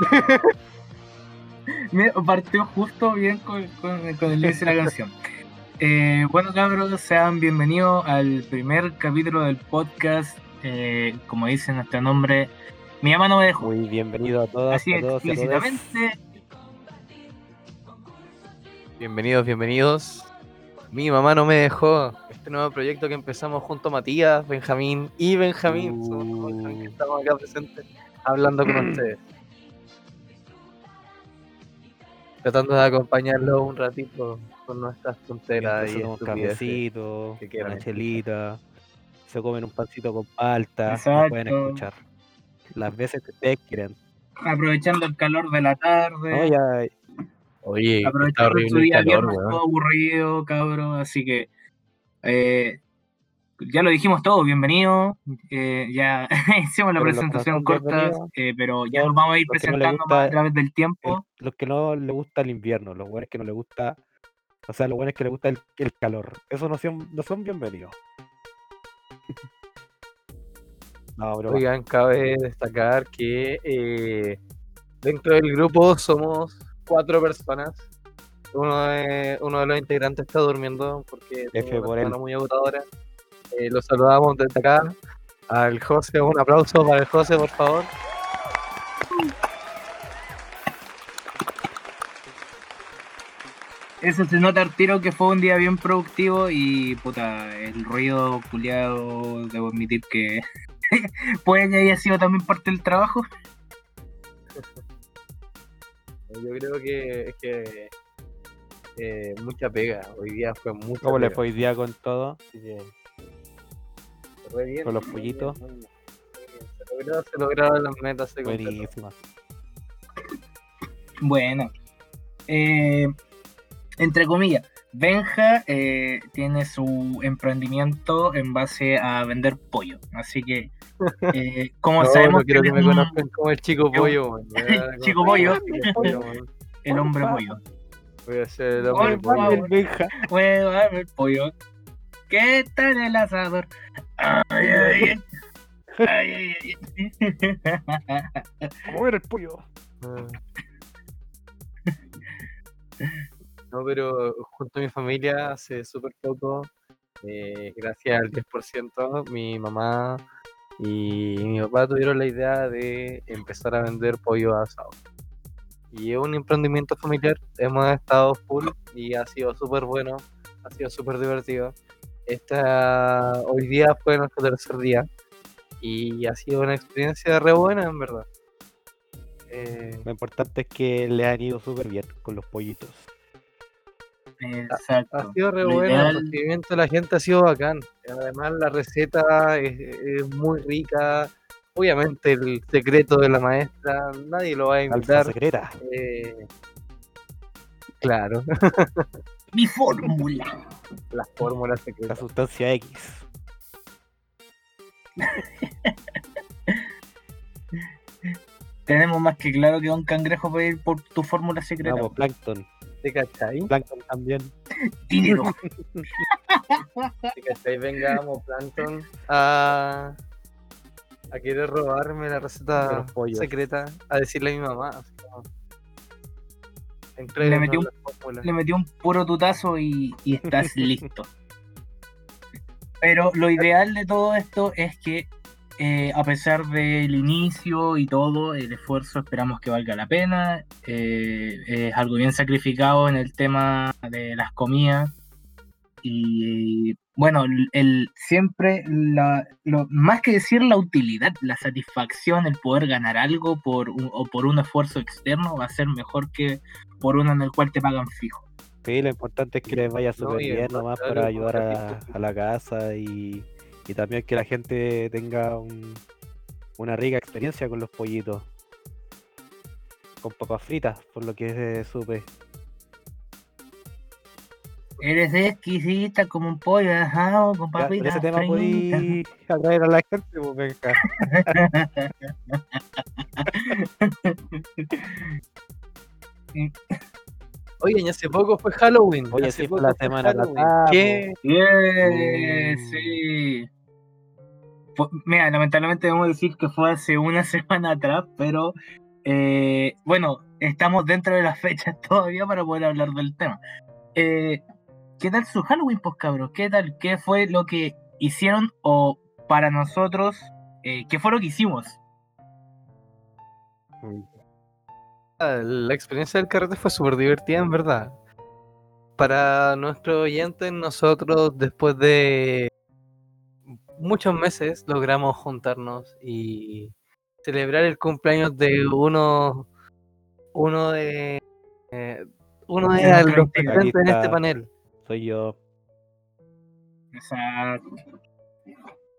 Me partió justo bien con, con, con el inicio de la canción. Eh, bueno, cabros, sean bienvenidos al primer capítulo del podcast. Eh, como dice nuestro nombre, mi mamá no me dejó. Muy bienvenido a todas, Así a todos y a todas. explícitamente. Bienvenidos, bienvenidos. Mi mamá no me dejó. Este nuevo proyecto que empezamos junto a Matías, Benjamín y Benjamín. Somos los que estamos acá presentes hablando con ustedes. Tratando de acompañarlos un ratito con nuestras tonteras y un cafecito, que una chelita, se comen un pancito con palta, nos pueden escuchar. Las veces que ustedes quieran. aprovechando el calor de la tarde, No, ya, Oye, está aprovechando horrible su el día calor, viernes todo aburrido, cabrón, así que eh, ya lo dijimos todo, bienvenido, eh, ya hicimos la Pero presentación corta, eh, pero ya son nos vamos a ir no presentando gusta más a través del el- tiempo. los que no les gusta el invierno, los buenos que no les gusta, o sea, los buenos que les gusta el, el calor. Esos no son, no son bienvenidos. No, bro. Oigan, cabe destacar que eh, dentro del grupo somos cuatro personas. Uno de, uno de los integrantes está durmiendo porque F tiene una muy agotadora. Eh, lo saludamos desde acá. Al José, un aplauso para el José, por favor. Eso se nota al tiro que fue un día bien productivo y puta, el ruido culiado, debo admitir que puede que haya sido también parte del trabajo. Yo creo que es que eh, mucha pega. Hoy día fue mucha ¿Cómo le pega. fue hoy día con todo? Que, re bien, Con los pollitos. muy muy. Se lograron las metas. Buenísima. Bueno, eh, entre comillas, Benja eh, tiene su emprendimiento en base a vender pollo. Así que, eh, como No, sabemos no quiero que que me un- conozcan como el chico pollo, a el chico pollo, el hombre pollo. Voy a ser el hombre pollo. El Benja. Bueno, dame el pollo. ¿Qué tal el asador? Ay, ay, ay. Ay, ay, ay. ¿Cómo era el pollo? Ah. No, pero junto a mi familia hace súper poco, eh, gracias al 10%, mi mamá y mi papá tuvieron la idea de empezar a vender pollo asado. Y es un emprendimiento familiar, hemos estado full y ha sido súper bueno, ha sido súper divertido. Esta, hoy día fue nuestro tercer día y ha sido una experiencia re buena, en verdad. Eh, Lo importante es que le han ido súper bien con los pollitos. Exacto. Ha sido re Lo bueno, ideal- el recibimiento de la gente ha sido bacán. Además, la receta es, es muy rica. Obviamente, el secreto de la maestra, nadie lo va a Alfa invitar. secreta. eh, claro, Mi fórmula. las fórmulas La secretas. sustancia X. Tenemos más que claro que Don Cangrejo puede ir por tu fórmula secreta. Vamos, Plankton. ¿Te cachai? Plankton también. Dinero. ¿Te cachai? Vengamos, Plankton, a, a querer robarme la receta secreta, a decirle a mi mamá. así como, Le "Entréguenos metió un- la fórmula". Le metió un puro tutazo y, y estás listo. Pero lo ideal de todo esto es que, eh, a pesar del inicio y todo, el esfuerzo esperamos que valga la pena. Eh, es algo bien sacrificado en el tema de las comidas. Y bueno, el, el- siempre, la, lo, más que decir la utilidad, la satisfacción, el poder ganar algo por un- o por un esfuerzo externo va a ser mejor que por uno en el cual te pagan fijo. Sí, lo importante es que les vaya súper y bien nomás para ayudar a, la casa y, y también que la gente tenga un- una rica experiencia con los pollitos. Con papas fritas, por lo que eh, supe. Eres exquisita como un pollo asado con Ya, por papitas ese tema podí atraer a la gente, pues venga. Oye, y hace poco fue Halloween. Oye, hace sí, fue poco la semana Halloween. pasada, ¿Qué? Yeah, Mm. sí. Mira, lamentablemente debemos decir que fue hace una semana atrás, pero Eh, bueno, estamos dentro de las fechas todavía para poder hablar del tema. Eh, ¿Qué tal su Halloween, pues cabros? ¿Qué tal? ¿Qué fue lo que hicieron o para nosotros, eh, qué fue lo que hicimos? La experiencia del carrete fue súper divertida, en verdad. Para nuestros oyentes, nosotros después de muchos meses logramos juntarnos y celebrar el cumpleaños de uno, uno de, eh, uno de los presentes en este panel. Soy yo. Exacto.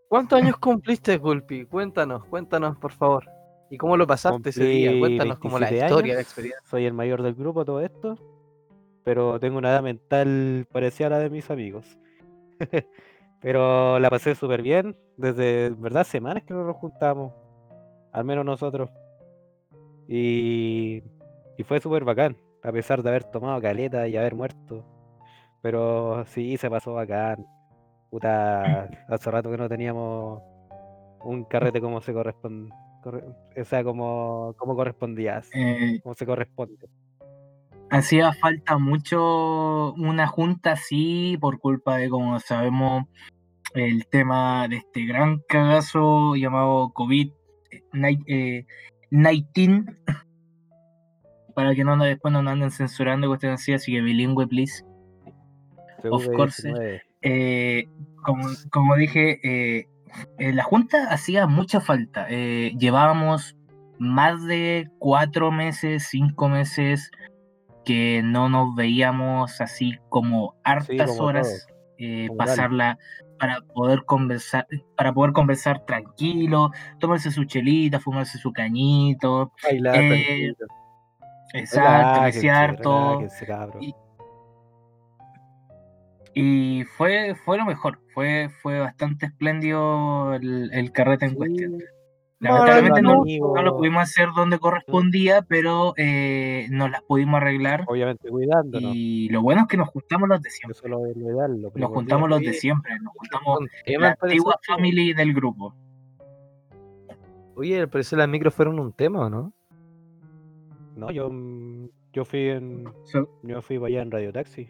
¿Cuántos años cumpliste, Gulpi? Cuéntanos, cuéntanos, por favor. ¿Y cómo lo pasaste ese día? Cumplí Cuéntanos como la 27 historia, la experiencia. Soy el mayor del grupo, todo esto. Pero tengo una edad mental parecida a la de mis amigos. pero la pasé súper bien. Desde, verdad, semanas que no nos juntamos. Al menos nosotros. Y, y fue súper bacán. A pesar de haber tomado caleta y haber muerto. Pero sí, se pasó bacán. Puta, hace rato que no teníamos un carrete como se corresponde. O sea, como, como correspondía. Eh, Como se corresponde. hacía falta mucho una junta así por culpa de, como sabemos, el tema de este gran cagazo llamado COVID-19. Para que no después no nos anden censurando y cuestiones así, así que bilingüe, please. Of course. CV19. Eh, como, como dije, eh, eh, la Junta hacía mucha falta. Eh, llevábamos más de cuatro meses, cinco meses que no nos veíamos así como hartas como horas, eh, pasarla para poder conversar, para poder conversar tranquilo, tomarse su chelita, fumarse su cañito, Bailar, Eh, exacto, es cierto. Y- fue, fue lo mejor, fue, fue bastante espléndido el, el carrete en Sí, cuestión. Lamentablemente no, lo pudimos hacer donde correspondía, pero eh, nos las pudimos arreglar. Obviamente cuidándonos. Y lo bueno es que nos juntamos los de siempre. Eso es lo, lo ideal. Lo Nos juntamos los de siempre, nos juntamos la antigua ¿no? family del grupo. Oye, al parecer las micros fueron un tema, ¿o no? No, yo, yo fui en. So- Yo fui para allá en Radio Taxi.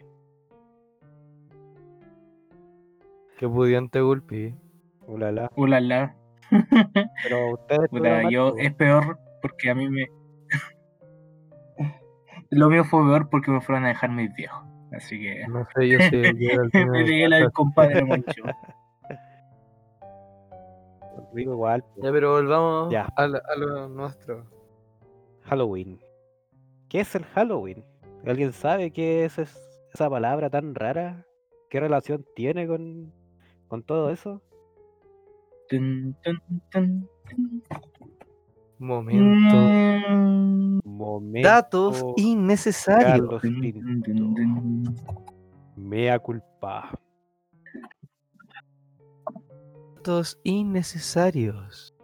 Qué pudiente Gulpi. Ulala. ulala. Pero ustedes. Más, yo es peor porque a mí me. Lo mío fue peor porque me fueron a dejar mis viejos. Así que No sé yo si yo me primero. pegué la del compadre Moncho. Igual. po. Ya, pero volvamos Ya. A, lo, a lo nuestro. Halloween. ¿Qué es el Halloween? ¿Alguien sabe qué es- esa palabra tan rara? ¿Qué relación tiene con, con todo eso? Tun, tun, tun, tun. Momento. Mm. Momento. Datos innecesarios. Mea culpa. Datos innecesarios.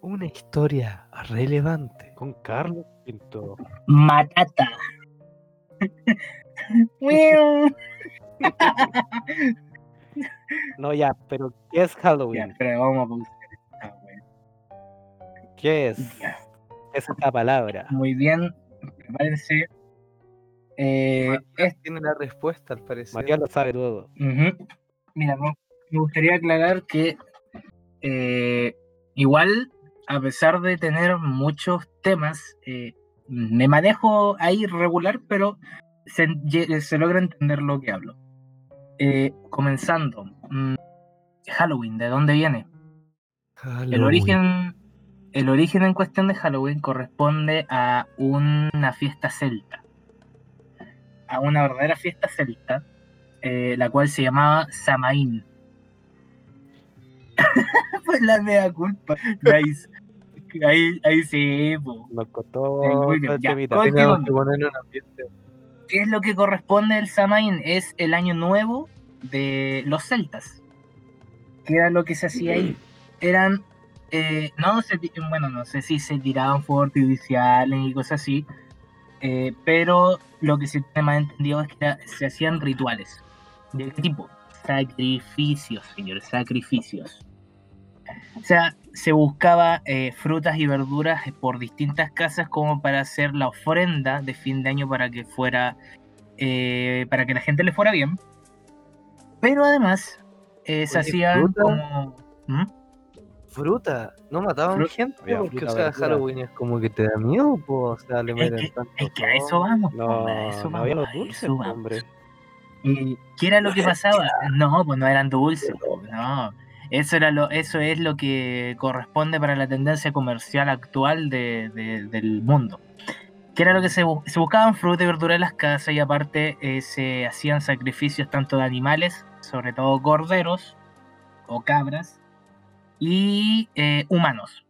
Una historia relevante. Con Carlos Pinto. Matata. No, ya, pero ¿qué es ya, Halloween? vamos a esta. ¿Qué es? Ya, ¿Qué es esta palabra? Muy bien, prepárense. Eh, es- Tiene la respuesta, al parecer. Matías lo sabe todo. Mira, me gustaría aclarar que eh, igual, a pesar de tener muchos temas, eh, me manejo ahí regular, pero se, lle- se logra entender lo que hablo. Eh, comenzando, mm, Halloween, ¿de dónde viene? El origen, el origen en cuestión de Halloween corresponde a una fiesta celta, a una verdadera fiesta celta, eh, la cual se llamaba Samaín. Fue la mea culpa. Nice. Ahí, ahí sí, po. Nos costó Sí, muy bien, todo el ya, temita. con- Teníamos que ponerle un ambiente. ¿Qué es lo que corresponde al Samaín? Es el año nuevo de los celtas. ¿Qué era lo que se hacía ahí? Eran, eh, no se, bueno, no sé si se tiraban fuegos artificiales y cosas así, eh, pero lo que se tiene más entendido es que era- se hacían rituales. ¿De qué tipo? Sacrificios, señores, sacrificios. O sea, se buscaba eh, frutas y verduras por distintas casas como para hacer la ofrenda de fin de año para que fuera, eh, para que la gente le fuera bien. Pero además eh, se hacían fruta. como... ¿Mm? Fruta, no mataban Fruta. gente Había porque, fruta, o sea, verdura. Halloween es como que te da miedo, po, o sea, le Es meten que, tanto es que a eso vamos, po, No, a eso no había vamos, los a dulces, eso vamos. hombre. ¿Y qué era lo que pasaba? No, pues no eran dulces, no. Eso, era lo, eso es lo que corresponde para la tendencia comercial actual de- de- del mundo. Que era lo que se, se buscaban fruta y verdura en las casas y aparte eh, se hacían sacrificios tanto de animales, sobre todo corderos o cabras, y eh, humanos.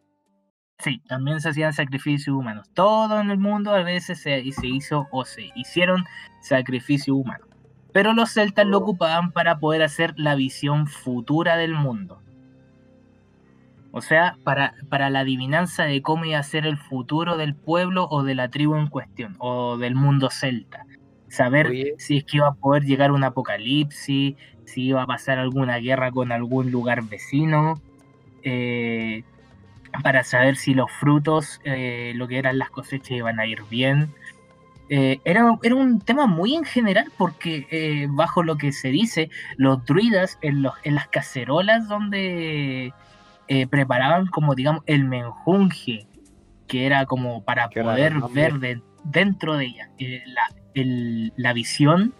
Sí, también se hacían sacrificios humanos. Todo en el mundo a veces se, se hizo o se hicieron sacrificios humanos. Pero los celtas lo ocupaban para poder hacer la visión futura del mundo. O sea, para, para la adivinanza de cómo iba a ser el futuro del pueblo o de la tribu en cuestión, o del mundo celta. Saber Oye. si es que iba a poder llegar un apocalipsis, si iba a pasar alguna guerra con algún lugar vecino, eh, para saber si los frutos, eh, lo que eran las cosechas, iban a ir bien. Eh, era, era un tema muy en general porque eh, bajo lo que se dice, los druidas en, los, en las cacerolas donde eh, preparaban como digamos el menjunje, que era como para Qué poder ver de- dentro de ella eh, la, el- la visión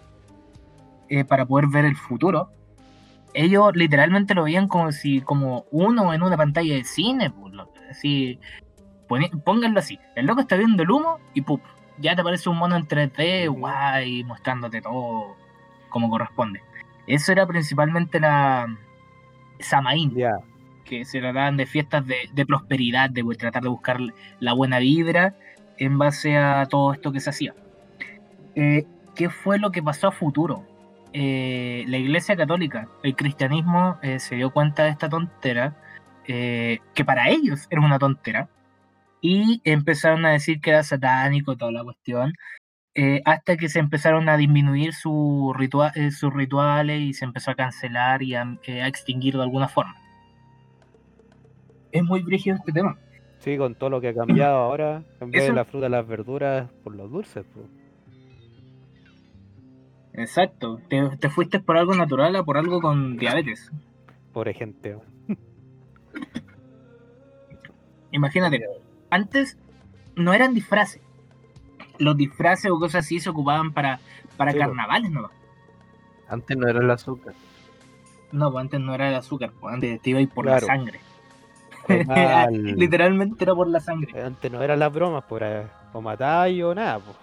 eh, para poder ver el futuro. Ellos literalmente lo veían como si como uno en una pantalla de cine, pues, así pónganlo así, el loco está viendo el humo y ¡pup! Ya te aparece un mono en 3D, Ujú. guay, mostrándote todo como corresponde. Eso era principalmente la Samaín, Ya, que se trataban de fiestas de, de prosperidad, de tratar de buscar la buena vibra en base a todo esto que se hacía. Eh, ¿Qué fue lo que pasó a futuro? Eh, la Iglesia Católica, el cristianismo eh, se dio cuenta de esta tontera, eh, que para ellos era una tontera, y empezaron a decir que era satánico toda la cuestión, eh, hasta que se empezaron a disminuir su ritua- eh, sus rituales y se empezó a cancelar y a, eh, a extinguir de alguna forma. Es muy brígido este tema. sí, con todo lo que ha cambiado ahora, en vez Eso- de la fruta, las verduras, por los dulces, po. Exacto. Te, te fuiste por algo natural a por algo con diabetes. pobre gente. Imagínate, antes no eran disfraces. Los disfraces o cosas así se ocupaban para, para Sí, carnavales, ¿no? Antes no era el azúcar. No, pues antes no era el azúcar, pues antes te iba a ir por Claro. la sangre. Literalmente era por la sangre. Antes no eran las bromas, por eh, o matáis o nada, po.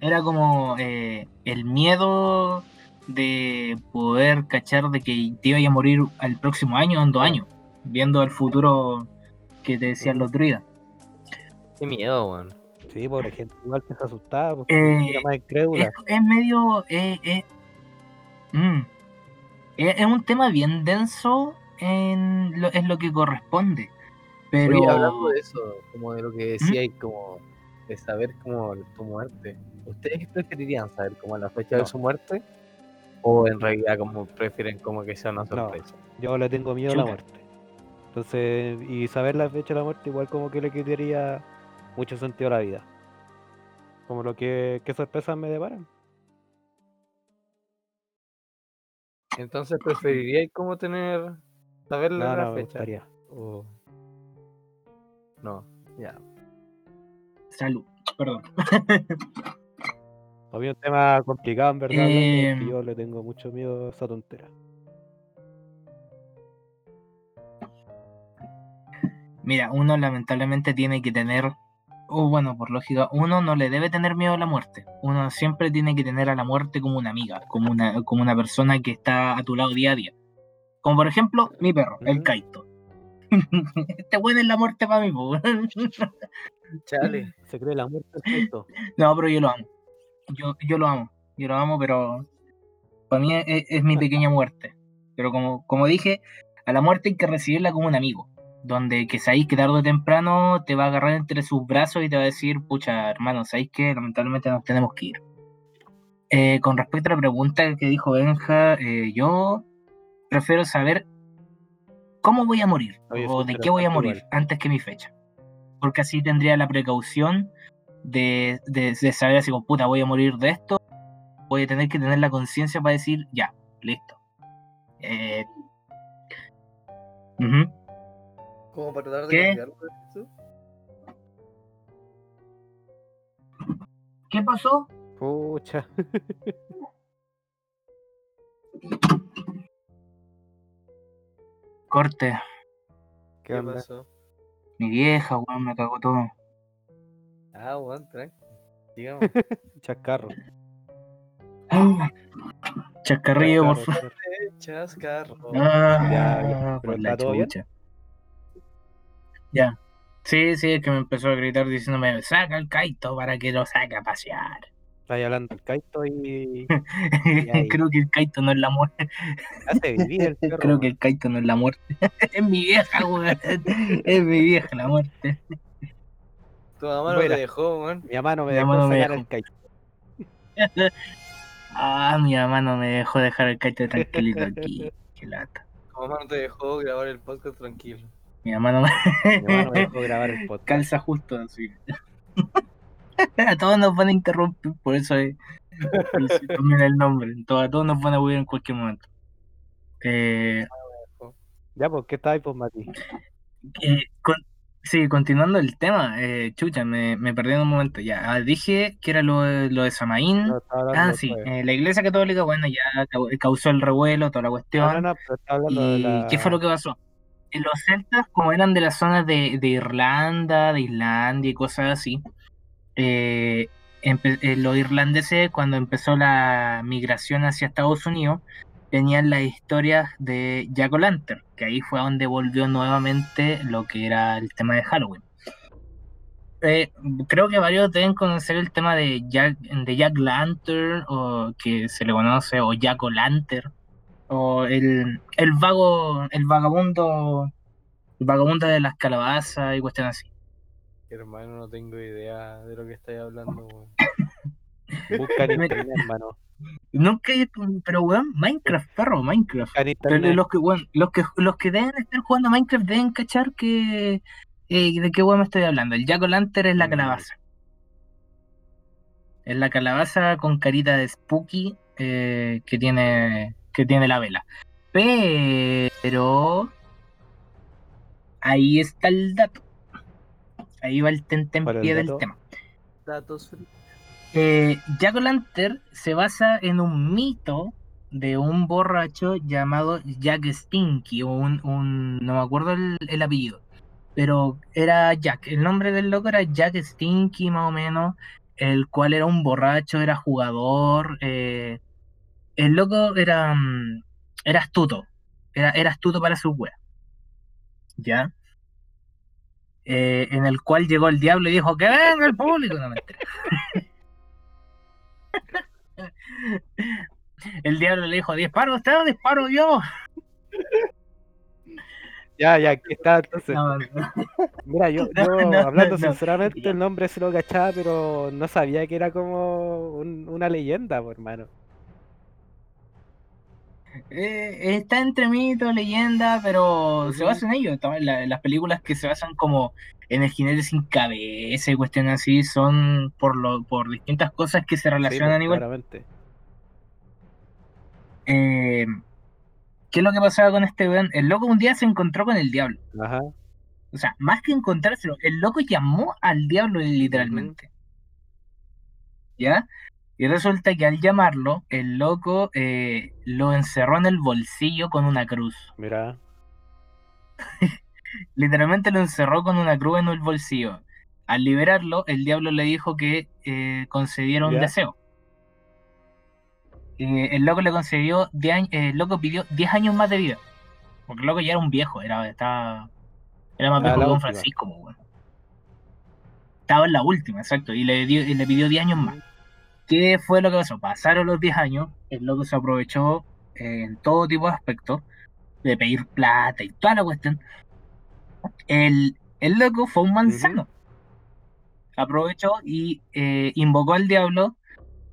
Era como eh, el miedo de poder cachar de que te iba a morir al próximo año o en dos años, viendo el futuro que te decían los druidas. Qué miedo, weón. Sí, pobre gente, igual que se asustaba, pues, Eh, era más incrédula. es, es medio. eh, eh, mm, es, es un tema bien denso en lo, en lo que corresponde. Pero. Oye, hablando de eso, como de lo que decía y como de saber como tu muerte, ¿ustedes preferirían saber como la fecha No. de su muerte? ¿O en realidad como prefieren como que sea una No. sorpresa? Yo le tengo miedo a la muerte. Entonces, y saber la fecha de la muerte igual como que le quitaría mucho sentido a la vida. Como lo que, qué sorpresas me deparan. Entonces preferiríais como tener, saber la, No, la no, me fecha. gustaría. No, ya. Salud, perdón. Para mí es un tema complicado en verdad, Em. yo le tengo mucho miedo a esa tontera. Mira, uno lamentablemente tiene que tener, o bueno, por lógica, uno no le debe tener miedo a la muerte. Uno siempre tiene que tener a la muerte como una amiga, como una, como una persona que está a tu lado día a día. Como por ejemplo, mi perro, el. Kaito. este bueno es la muerte para mí. Chale. Se cree la muerte perfecto. No, pero yo lo amo. Yo, yo lo amo. Yo lo amo, pero para mí es, es mi pequeña muerte. Pero como, como dije, a la muerte hay que recibirla como un amigo. Donde que sabéis que tarde o temprano te va a agarrar entre sus brazos y te va a decir, pucha, hermano, sabéis que lamentablemente nos tenemos que ir. Eh, con respecto a la pregunta que dijo Benja, eh, yo prefiero saber cómo voy a morir Oye, o de qué voy a morir igual. antes que mi fecha. Porque así tendría la precaución de, de- de saber así como, puta, voy a morir de esto. Voy a tener que tener la conciencia para decir, ya, listo. Eh. Como para tratar de ¿Qué? cambiarlo. ¿Qué pasó? Pucha. Corte. ¿Qué ¿Qué pasó? Mi vieja, weón, me cagó todo. Ah, weón, tranqui. Digamos. Chascarro. Chascarrillo, por Chascarro, favor. Chascarro. Ah, Ya, bien. por ¿Pero la está todo bien? Ya. Sí, sí, es que me empezó a gritar diciéndome, saca el kaito para que lo saque a pasear. Estáis hablando del Kaito y. ahí. Creo que el kaito no es la muerte. Hace vivir el perro. Creo que el kaito no es la muerte. es mi vieja, weón. Es mi vieja la muerte. Tu mamá no te dejó, weón. Mi mamá no me Mi dejó me sacar dejó. el Kaito. Ah, mi mamá no me dejó dejar el kaito tranquilito aquí. Qué lata. Tu mamá no te dejó grabar el podcast tranquilo. Mi mamá no me Mi mamá no me dejó grabar el podcast. calza justo así. a todos nos van a interrumpir, por eso es, también el nombre. A todos nos van a huir en cualquier momento. Eh, Ya, pues, ¿qué estáis, pues, Mati? eh, con- sí, continuando el tema, eh, chucha, me, me perdí en un momento. Ya, ah, dije que era lo, de- lo de Samaín. No, Ah, sí, eh, la iglesia católica, bueno, ya cau- causó el revuelo, toda la cuestión. No, no, de ¿Y la. qué fue lo que pasó? Los celtas, como eran de las zonas de, Irlanda, de Islandia y cosas así, eh, eh, los irlandeses, cuando empezó la migración hacia Estados Unidos, tenían las historias de Jack O'Lantern, que ahí fue donde volvió nuevamente lo que era el tema de Halloween. Eh, creo que varios deben conocer el tema de Jack, de Jack Lantern, o que se le conoce, o Jack O'Lantern, o el, el vago, el vagabundo, el vagabundo de las calabazas y cuestiones así. Hermano, no tengo idea de lo que estáis hablando, weón. Busca en internet, hermano. Nunca, pero weón, Minecraft, perro, Minecraft. Pero los que, weón, los que los que deben estar jugando a Minecraft deben cachar que eh, de qué weón me estoy hablando. El Jack O'Lantern es la Mm. calabaza. Es la calabaza con carita de spooky eh, que tiene que tiene la vela. Pero ahí está el dato. Ahí va el ¿Cuál es el tentempié del tema. Datos. Eh, Jack O'Lantern se basa en un mito de un borracho llamado Jack Stinky, o un, un- no me acuerdo el, el apellido, pero era Jack, el nombre del loco era Jack Stinky más o menos, el cual era un borracho, era jugador, eh, el loco era, mm, era astuto, era, era astuto para sus weas, ¿ya? Eh, en el cual llegó el diablo y dijo que venga el público, no El diablo le dijo, ¿disparo usted disparo yo? Ya, ya, aquí está. Entonces, No, no. mira, yo, yo no, hablando sinceramente, el nombre se lo cachaba, pero no sabía que era como un- una leyenda, pues, hermano. Eh, está entre mito, leyenda, pero se basa en ello. La- las películas que se basan como en el jinete sin cabeza y cuestiones así son por lo, por distintas cosas que se Sí, relacionan pues, igual. claramente. Eh, ¿Qué es lo que pasaba con este weón? El loco un día se encontró con el diablo. Ajá. O sea, más que encontrárselo, el loco llamó al diablo literalmente. ¿Ya? Y resulta que al llamarlo, el loco eh, lo encerró en el bolsillo con una cruz. Mira. Literalmente lo encerró con una cruz en el bolsillo. Al liberarlo, el diablo le dijo que eh, concediera un Ya. deseo. Eh, el loco le concedió 10 años, el loco pidió 10 años más de vida. Porque el loco ya era un viejo, era, estaba, era más viejo que Don. Francisco, weón. Estaba en la última, exacto, y le, dio, y le pidió 10 años más. ¿Qué fue lo que pasó? Pasaron los 10 años, el loco se aprovechó eh, en todo tipo de aspectos, de pedir plata y toda la cuestión. El, el loco fue un manzano. Aprovechó y eh, invocó al diablo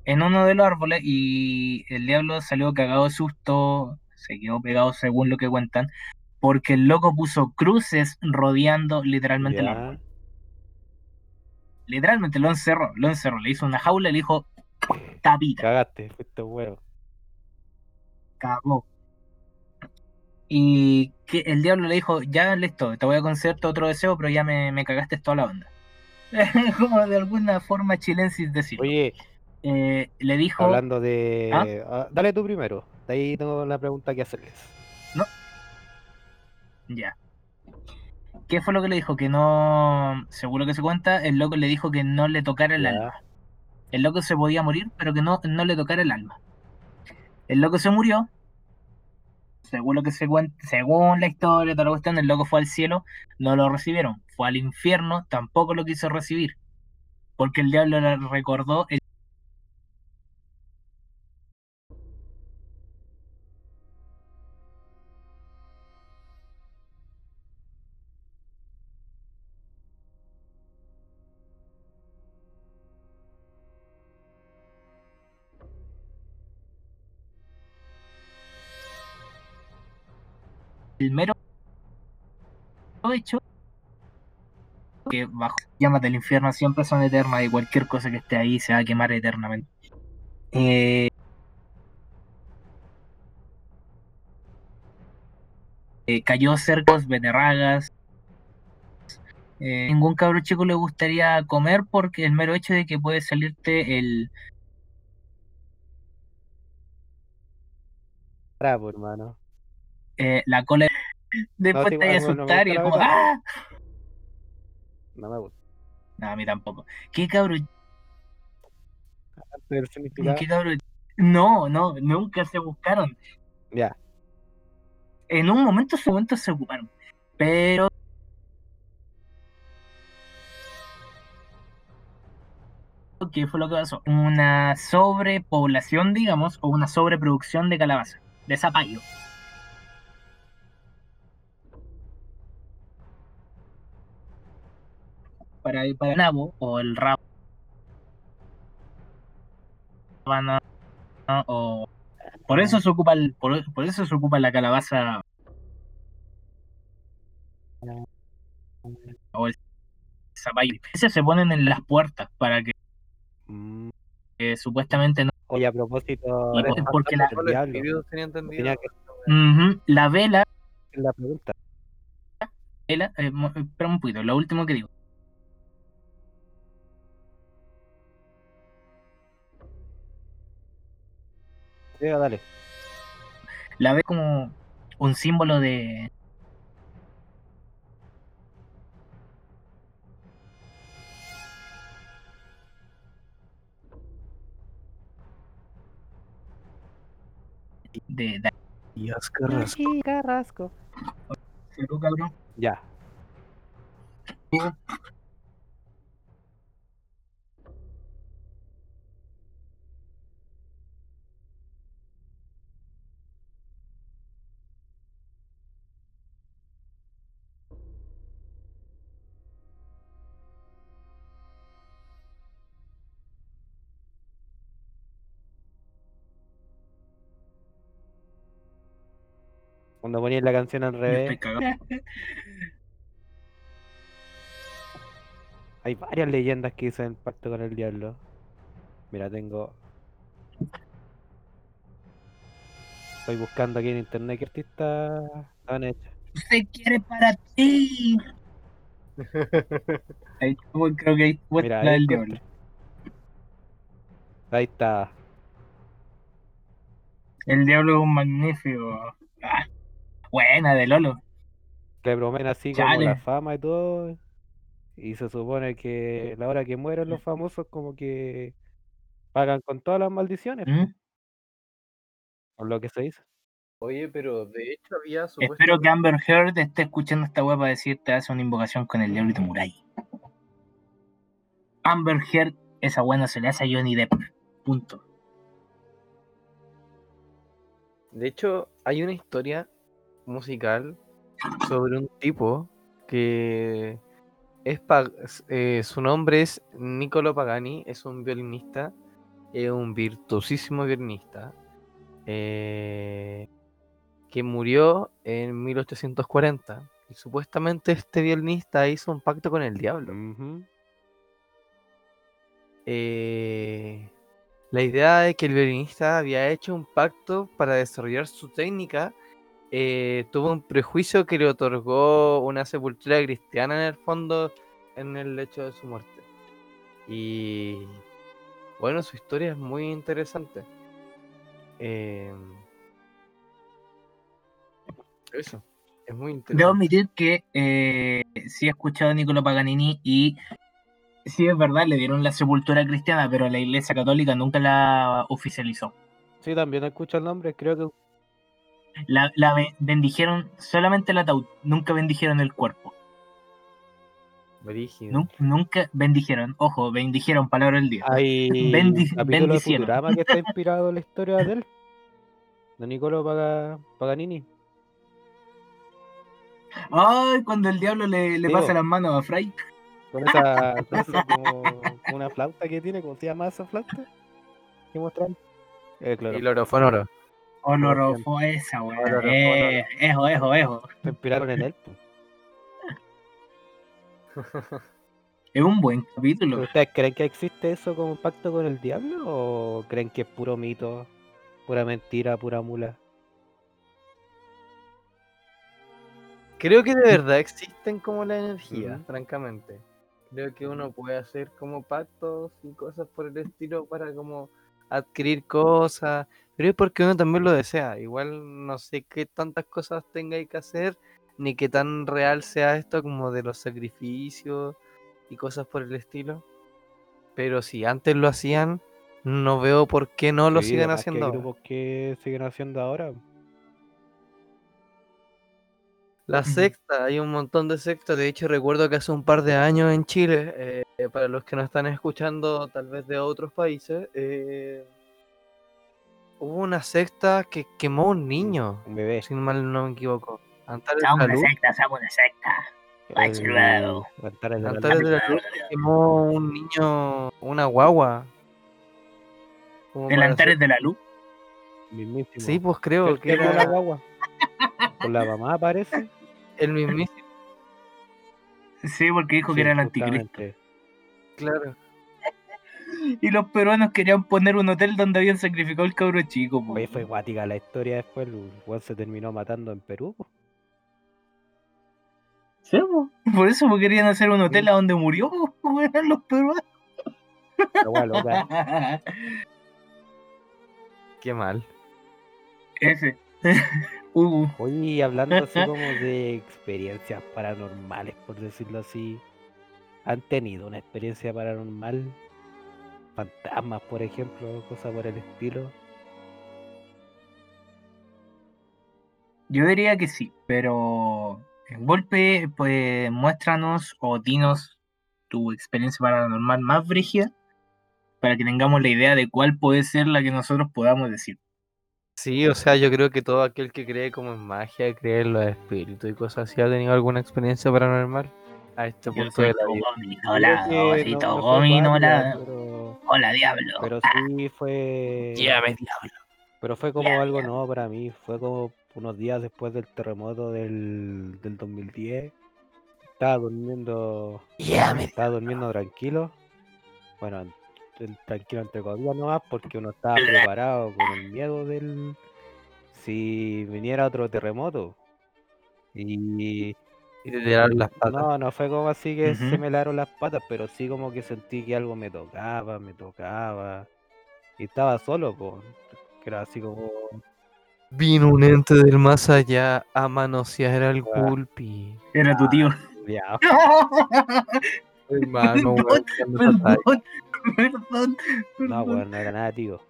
en uno de los árboles y el diablo salió cagado de susto, se quedó pegado según lo que cuentan, porque el loco puso cruces rodeando literalmente el árbol. Literalmente lo encerró, lo encerró, le hizo una jaula y le dijo tapita, Cagaste, fuiste huevo. cagó. Y que el diablo le dijo, ya listo, te voy a conceder otro deseo, pero ya me, me cagaste toda la onda. Como de alguna forma chilensis decirlo. Oye, Eh, le dijo, hablando de. ¿Ah? ah, dale tú primero. De ahí tengo la pregunta que hacerles. ya. ¿Qué fue lo que le dijo? Que no, seguro que se cuenta, el loco le dijo que no le tocara el Ya. alma. El loco se podía morir, pero que no, no le tocara el alma. El loco se murió. Según lo que se cuenta, según la historia, toda la cuestión, el loco fue al cielo, no lo recibieron. Fue al infierno, tampoco lo quiso recibir. Porque el diablo le recordó el mero hecho que bajo llamas del infierno siempre son eternas y cualquier cosa que esté ahí se va a quemar eternamente. Eh, eh, cayó cercos, beterragas. Eh, ningún cabro chico le gustaría comer porque el mero hecho de que puede salirte el, Bravo, hermano. eh, la cola. Después sí, te vas a bueno, no me asustar y es como. ¡ah! No me gusta. No, a mí tampoco. ¿Qué cabro El significado. ¿Qué cabrón? No, no, nunca se buscaron. Ya. En un momento, su momento se ocuparon. Pero. ¿Qué fue lo que pasó? Una sobrepoblación, digamos, o una sobreproducción de calabaza, de zapallo. Para, para el nabo o el rabo o por eso se ocupa el, por, por eso se ocupa la calabaza o el zapallo. Ese se ponen en las puertas para que Mm, eh, supuestamente no. Oye, a propósito. Y porque la- diablo, tenía que La vela, la pregunta. vela eh, espera un poquito, lo último que digo. Sí, dale. La vela como un símbolo de de, de, Dios, Carrasco. cabrón. Ya. Cuando ponías la canción al revés, hay varias leyendas que dicen el pacto con el diablo. Mira, tengo. Estoy buscando aquí en internet qué artistas han hecho. Usted quiere para ti. Ahí, creo que ahí Mira, la ahí del encontré. diablo. Ahí está. El diablo es un magnífico. Ah, buena de Lolo. Le prometen así como Chale. la fama y todo. Y se supone que la hora que mueren los famosos como que pagan con todas las maldiciones, ¿Mm? por lo que se dice. Oye, pero de hecho había Espero que Amber Heard esté escuchando esta web para decirte hace una invocación con el diablo y te muráis. Amber Heard, esa buena se le hace a Johnny Depp. Punto. De hecho, hay una historia musical sobre un tipo que es eh, su nombre es Niccolo Pagani, es un violinista, es un virtuosísimo violinista, eh, que murió en 1840. Y supuestamente este violinista hizo un pacto con el diablo. Eh, la idea de que el violinista había hecho un pacto para desarrollar su técnica eh, tuvo un prejuicio que le otorgó una sepultura cristiana en el fondo en el lecho de su muerte. Y bueno, su historia es muy interesante. Eh, eso, es muy Debo interesante. admitir que eh, sí he escuchado a Niccolo Paganini y sí es verdad, le dieron la sepultura cristiana, pero la Iglesia Católica nunca la oficializó. Sí, también escucho el nombre, creo que La, la be- bendijeron solamente el ataúd, nunca bendijeron el cuerpo. Nun- nunca bendijeron, ojo, bendijeron palabra del día. hay Bendi- de que está inspirado en la historia de él. De Niccolo Paga- Paganini. Ay, cuando el diablo le, le pasa las manos a Fray. Con esa, con esa como, una flauta que tiene, ¿cómo se llama esa flauta? ¿Qué mostraron? Eh, claro, Y Olorofo esa, weón. Olorofo, Eh, ejo, ejo, ejo. se inspiraron en él. Es un buen capítulo. ¿Ustedes creen que existe eso como pacto con el diablo o creen que es puro mito, pura mentira, pura mula? Creo que de verdad existen como la energía, francamente. Creo que uno puede hacer como pactos y cosas por el estilo para como adquirir cosas, pero es porque uno también lo desea. Igual no sé qué tantas cosas tengáis que hacer, ni qué tan real sea esto como de los sacrificios y cosas por el estilo. Pero si antes lo hacían, no veo por qué no lo Sí, que haciendo hay ahora. grupos que siguen haciendo ahora. La secta, hay un montón de sectas. De hecho, recuerdo que hace un par de años en Chile, eh, para los que nos están escuchando tal vez de otros países, eh, hubo una secta que quemó un niño, Un bebé. si mal no me equivoco. Antares de la una Luz, secta, somos una secta. Luego. Altares de la Altares Luz. de la Luz quemó un niño, una guagua. Como El para Antares de la Luz. mismísimo. Sí, pues creo que la era guagua. Con la mamá parece. El mismísimo, Sí, porque dijo Sí, que era el anticristo. claro. Y los peruanos querían poner un hotel donde habían sacrificado el cabro chico. po. Oye, fue guática la historia después. El weón se terminó matando en Perú. po. Sí, po. Por eso po, querían hacer un hotel a donde murió weón, los peruanos. Qué mal. Ese. Uh, Oye, hablando así como de experiencias paranormales, por decirlo así, ¿han tenido una experiencia paranormal? Fantasmas, por ejemplo, cosas por el estilo. yo diría que sí, pero en golpe, pues muéstranos o dinos tu experiencia paranormal más brígida para que tengamos la idea de cuál puede ser la que nosotros podamos decir. Sí, o sea, yo creo que todo aquel que cree como en magia, cree en los espíritus y cosas así, ha tenido alguna experiencia paranormal a este Yo punto de la vida. sí, no- no cuática, pero, Hola, diablo. pero sí fue. Llévame, diablo. Pero fue como Ya, algo nuevo para mí. Fue como unos días después del terremoto del, del 2010. Estaba durmiendo. Llévame. Estaba durmiendo tranquilo. Bueno, en- en- tranquilo entre comillas nomás, porque uno estaba preparado con el miedo del. Si viniera otro terremoto. Y. Y te tiraron las patas. No, no fue como así que se me helaron las patas, pero sí como que sentí que algo me tocaba, me tocaba. Y estaba solo, pues. Que era así como. Vino un ente del más allá a manosear al Ah. Gulpi. Era tu tío. Ya, Hermano. Perdón, perdón. No, weón, no era nada, tío.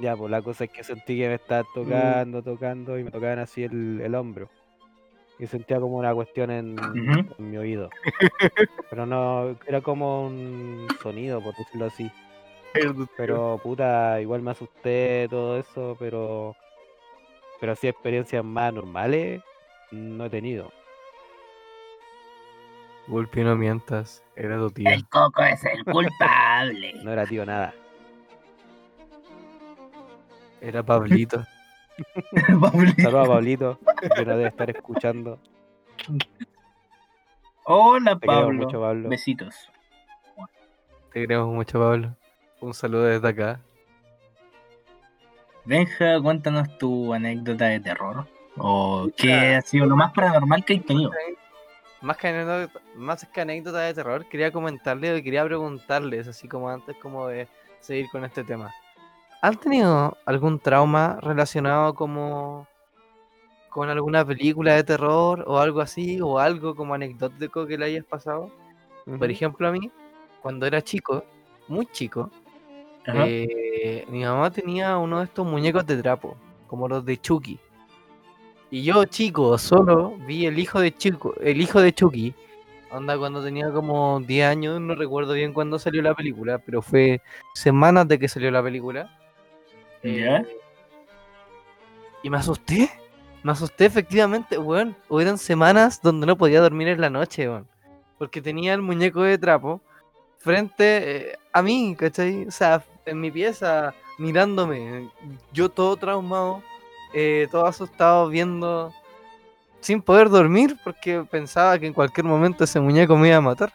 Ya, pues la cosa es que sentí que me estaban tocando, tocando y me tocaban así el, el hombro. Y sentía como una cuestión en mi oído. Pero no, era como un sonido, por decirlo así. Pero puta, igual me asusté, todo eso, pero. Pero así experiencias más normales no he tenido. Gulpi, no mientas. Era tu tío. El coco es el culpable. No era tío nada. Era Pablito. Pablito. Saludos a Pablito, que nos debe estar escuchando. Hola, Te queremos Pablo. mucho, Pablo. Besitos. Te queremos mucho, Pablo. Un saludo desde acá. Benja, cuéntanos tu anécdota de terror. O qué ha sido lo más paranormal que has tenido. Más que, anécdota, más que anécdota de terror, quería comentarle y quería preguntarles, así como antes, como de seguir con este tema. ¿Han tenido algún trauma relacionado como con alguna película de terror o algo así, o algo como anecdótico que le hayas pasado? Por ejemplo, a mí, cuando era chico, muy chico, eh, mi mamá tenía uno de estos muñecos de trapo, como los de Chucky. Y yo, chico, solo vi el hijo de Chico, el hijo de Chucky. Onda cuando tenía como 10 años, no recuerdo bien cuándo salió la película, pero fue semanas de que salió la película. ¿Ya? Y me asusté. Me asusté efectivamente, weón. Hubieron semanas donde no podía dormir en la noche, weón. Porque tenía el muñeco de trapo frente eh, a mí, ¿cachai? O sea, en mi pieza, mirándome. Yo todo traumado, eh, todo asustado, viendo, sin poder dormir, porque pensaba que en cualquier momento ese muñeco me iba a matar.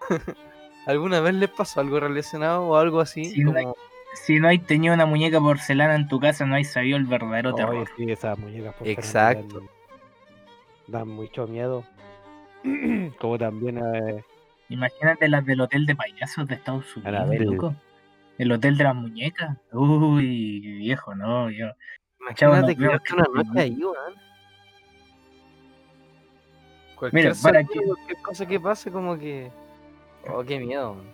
¿Alguna vez les pasó algo relacionado o algo así? Sí, no hay- Si no hay tenido una muñeca porcelana en tu casa, no hay sabido el verdadero Oye, terror. sí, esas muñecas por Exacto. Dan, dan mucho miedo. Como también eh, Imagínate las del hotel de payasos de Estados Unidos, loco. El hotel de las muñecas. Uy, viejo, no, yo. Imagínate no, una no. noche ahí, weón. Cualquier, Mira, para que- cualquier cosa que pase, como que. Oh, qué miedo. man.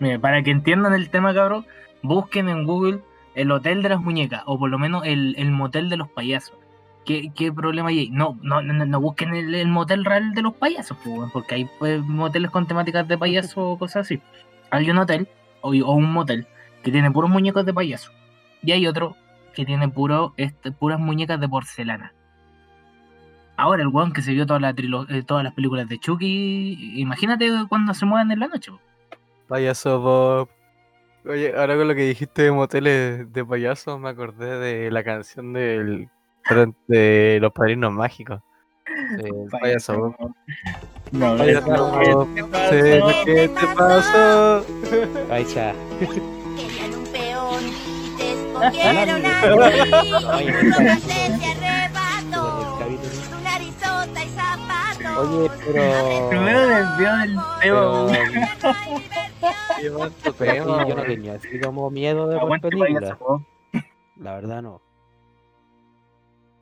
Mire, para que entiendan el tema, cabrón, busquen en Google el hotel de las muñecas, o por lo menos el, el motel de los payasos. ¿Qué, qué problema hay ahí? No, no, no, no busquen el, el motel real de los payasos, pues, porque hay pues, moteles con temáticas de payaso o cosas así. Hay un hotel, o, o un motel, que tiene puros muñecos de payaso. Y hay otro que tiene puro, este, puras muñecas de porcelana. Ahora, el weón que se vio toda la eh, todas las películas de Chucky, imagínate cuando se muevan en la noche. po. Payaso Bob. Oye, ahora con lo que dijiste de moteles de payasos, me acordé de la canción del de los padrinos mágicos. Payaso Bob. No, Payaso no, Bob, ¿qué te pasó. ahí Tu narizota y zapatos. Oye, pero. Primero desvió del tema. Pero- sí, yo no tenía así como miedo de ver Aguante películas. La verdad no.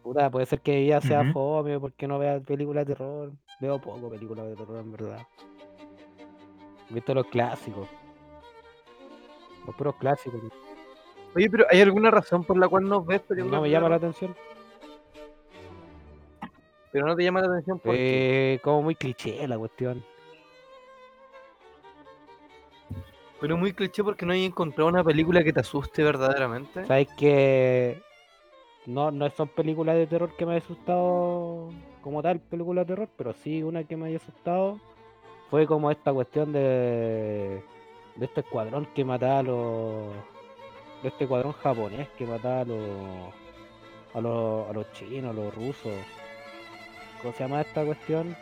Puta, puede ser que ella sea fome porque no vea películas de terror. Veo poco películas de terror en verdad. He visto los clásicos. Los puros clásicos. Oye, pero ¿hay alguna razón por la cual no ves películas No me llama la atención. Pero no te llama la atención porque. Eh, como muy cliché la cuestión. Pero muy cliché porque no hay encontrado una película que te asuste verdaderamente. Sabes que no, no son películas de terror que me haya asustado como tal, películas de terror, pero sí una que me haya asustado fue como esta cuestión de, de este escuadrón que mataba a los de este escuadrón japonés que mataba a los a los, a los chinos, a los rusos. ¿Cómo se llama esta cuestión?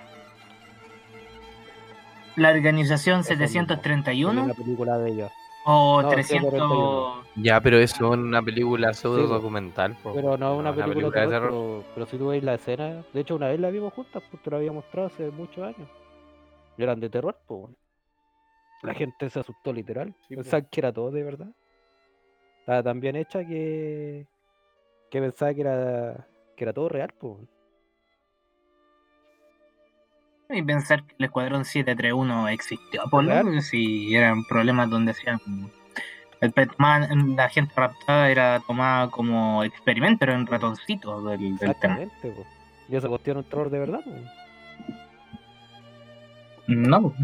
La organización Eso mismo. Hay 731 una película de ellos. o No, 300. 131. Ya, pero eso es una película pseudo documental. Pero no es una una película, película de terror. Pero, pero si tú veis la escena, de hecho una vez la vimos juntas, pues te la había mostrado hace muchos años. Y eran de terror, pues. La gente se asustó literal. Sí. Pensaban que era todo de verdad. Estaba tan bien hecha que, que pensaba que era, que era todo real, pues. Y pensar que el escuadrón 731 existió, por menos si eran problemas donde hacían. El Petman, la gente raptada era tomada como experimento, era un ratoncito del, del tema. Exactamente. Y esa cuestión es un terror de verdad. No.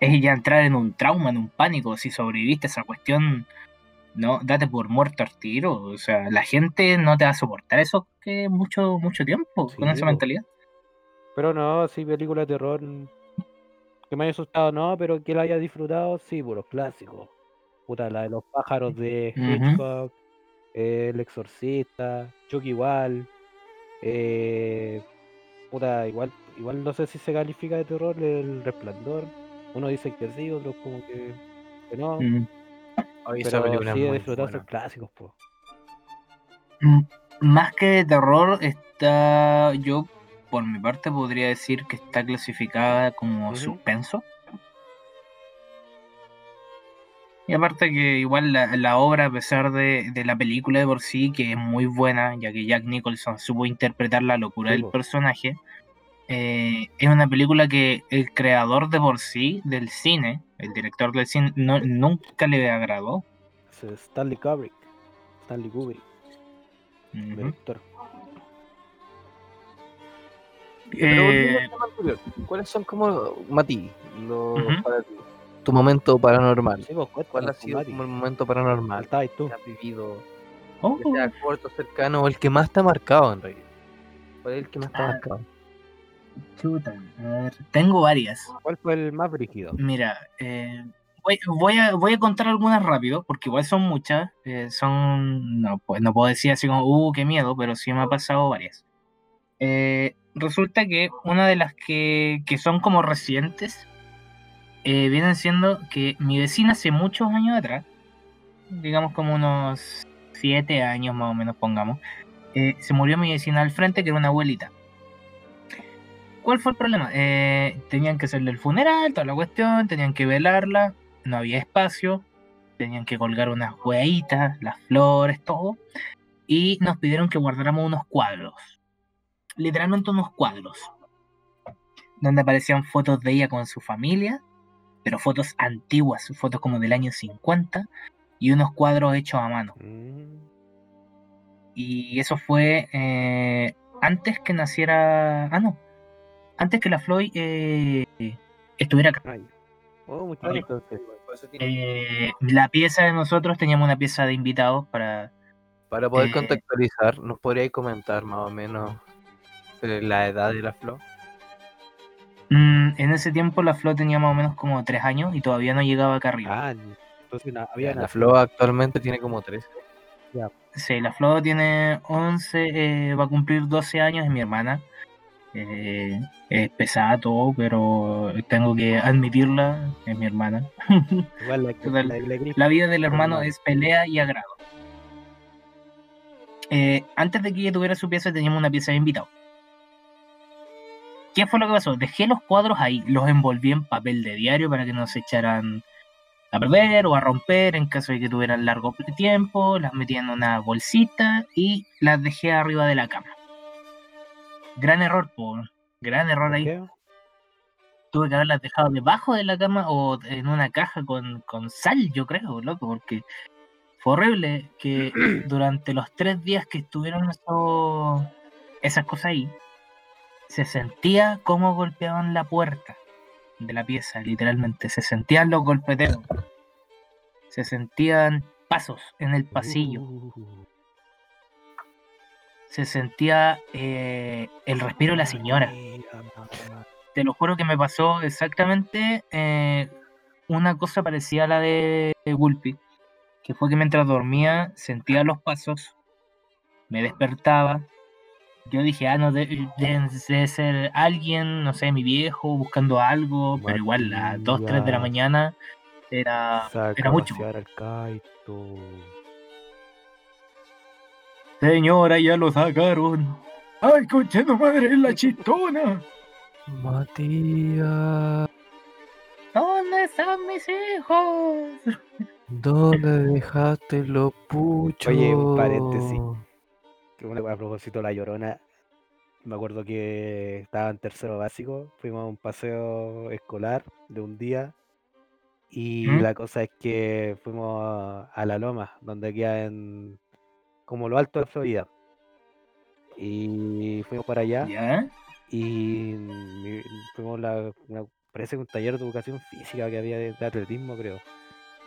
Es ya entrar en un trauma, en un pánico. Si sobreviviste a esa cuestión, no, date por muerto al tiro. O sea, la gente no te va a soportar eso que mucho, mucho tiempo Sí, con esa mentalidad. Pero no, sí, películas de terror que me haya asustado, no, pero que la haya disfrutado, sí, por los clásicos. Puta, la de los pájaros de. Hitchcock, eh, El Exorcista, Chucky igual, eh, puta, igual, igual no sé si se califica de terror El Resplandor. Uno dice que sí, otros como que, que no. Oye, esa Pero sí, he disfrutado esos clásicos, pues. Mm, Más que de terror, está. Yo, por mi parte, podría decir que está clasificada como suspenso. Y aparte que igual la, la obra, a pesar de, de la película de por sí, que es muy buena, ya que Jack Nicholson supo interpretar la locura Sí, del po. personaje, eh, es una película que el creador de por sí del cine, el director del cine, no- nunca le agradó. Es Stanley Kubrick. Stanley Kubrick, Ujú. director. Eh, ¿cuáles son como, Mati, lo- Ujú. para ti, tu momento paranormal? Sí, ¿Cuál ha sido el momento paranormal que has vivido? oh, Ya sea corto, cercano o el que más te ha marcado en realidad. ¿Cuál es el que más te ha Ah. marcado? Chuta, a ver, tengo varias. ¿Cuál fue el más brígido? Mira, eh, voy, voy a, voy a contar algunas rápido, porque igual son muchas. eh, son, no, pues, no puedo decir así como, uh, qué miedo, pero sí me ha pasado varias. Eh, resulta que una de las que, que son como recientes vienen siendo que mi vecina hace muchos años atrás, digamos como unos siete años más o menos, pongamos, se murió mi vecina al frente, que era una abuelita. ¿Cuál fue el problema? Eh, tenían que hacerle el funeral, toda la cuestión, tenían que velarla, no había espacio, tenían que colgar unas hueitas, las flores, todo, y nos pidieron que guardáramos unos cuadros, literalmente unos cuadros, donde aparecían fotos de ella con su familia, pero fotos antiguas, fotos como del año 50, y unos cuadros hechos a mano. Mm, Y eso fue eh, antes que naciera. Ah, no. Antes que la Floyd eh, estuviera acá. Oh, mucho entonces. Eh, la pieza de nosotros teníamos una pieza de invitados para. Para poder Eh, contextualizar, ¿nos podríais comentar más o menos eh, la edad de la flor? Mm, en ese tiempo la Flo tenía más o menos como tres años y todavía no llegaba acá arriba. Ah, entonces había La flor actualmente tiene como 13. Sí, la Flo tiene 11, eh, va a cumplir 12 años, es mi hermana. Eh, es pesada todo, pero tengo que admitirla, es mi hermana. Igual la, Total. la, la gripe. La vida del hermano es pelea y agrado. Eh, antes de que ella tuviera su pieza, teníamos una pieza de invitado. ¿Qué fue lo que pasó? Dejé los cuadros ahí, los envolví en papel de diario para que no se echaran a perder o a romper en caso de que tuvieran largo tiempo. Las metí en una bolsita y las dejé arriba de la cama. Gran error, por gran error ¿Por ahí. qué? tuve que haberlas dejado debajo de la cama o en una caja con, con sal, yo creo, loco, porque fue horrible que durante los tres días que estuvieron esas cosas ahí, se sentía cómo golpeaban la puerta de la pieza, literalmente, se sentían los golpeteos, se sentían pasos en el pasillo, Uh, se sentía eh, el respiro de la señora. te lo juro que me pasó exactamente eh, una cosa parecida a la de Gulpi, que fue que mientras dormía sentía los pasos, me despertaba, yo dije, ah, no, de- debe, debe ser alguien, no sé, mi viejo, buscando algo, pero igual a las 2, 3 de la mañana era, Saca era a mucho. al. Señora, ya lo sacaron. ¡Ay, conche tu madre, es la chistona! Matías, ¿Dónde están mis hijos? ¿dónde dejaste los puchos? Oye, un paréntesis. Que bueno, a propósito de la llorona, me acuerdo que estaba en tercero básico, fuimos a un paseo escolar de un día y ¿Mm? la cosa es que fuimos a, a la loma, donde queda en como lo alto de Florida. Y fuimos para allá ¿Ya? y fuimos la, una- parece que un taller de educación física que había de, de atletismo, creo.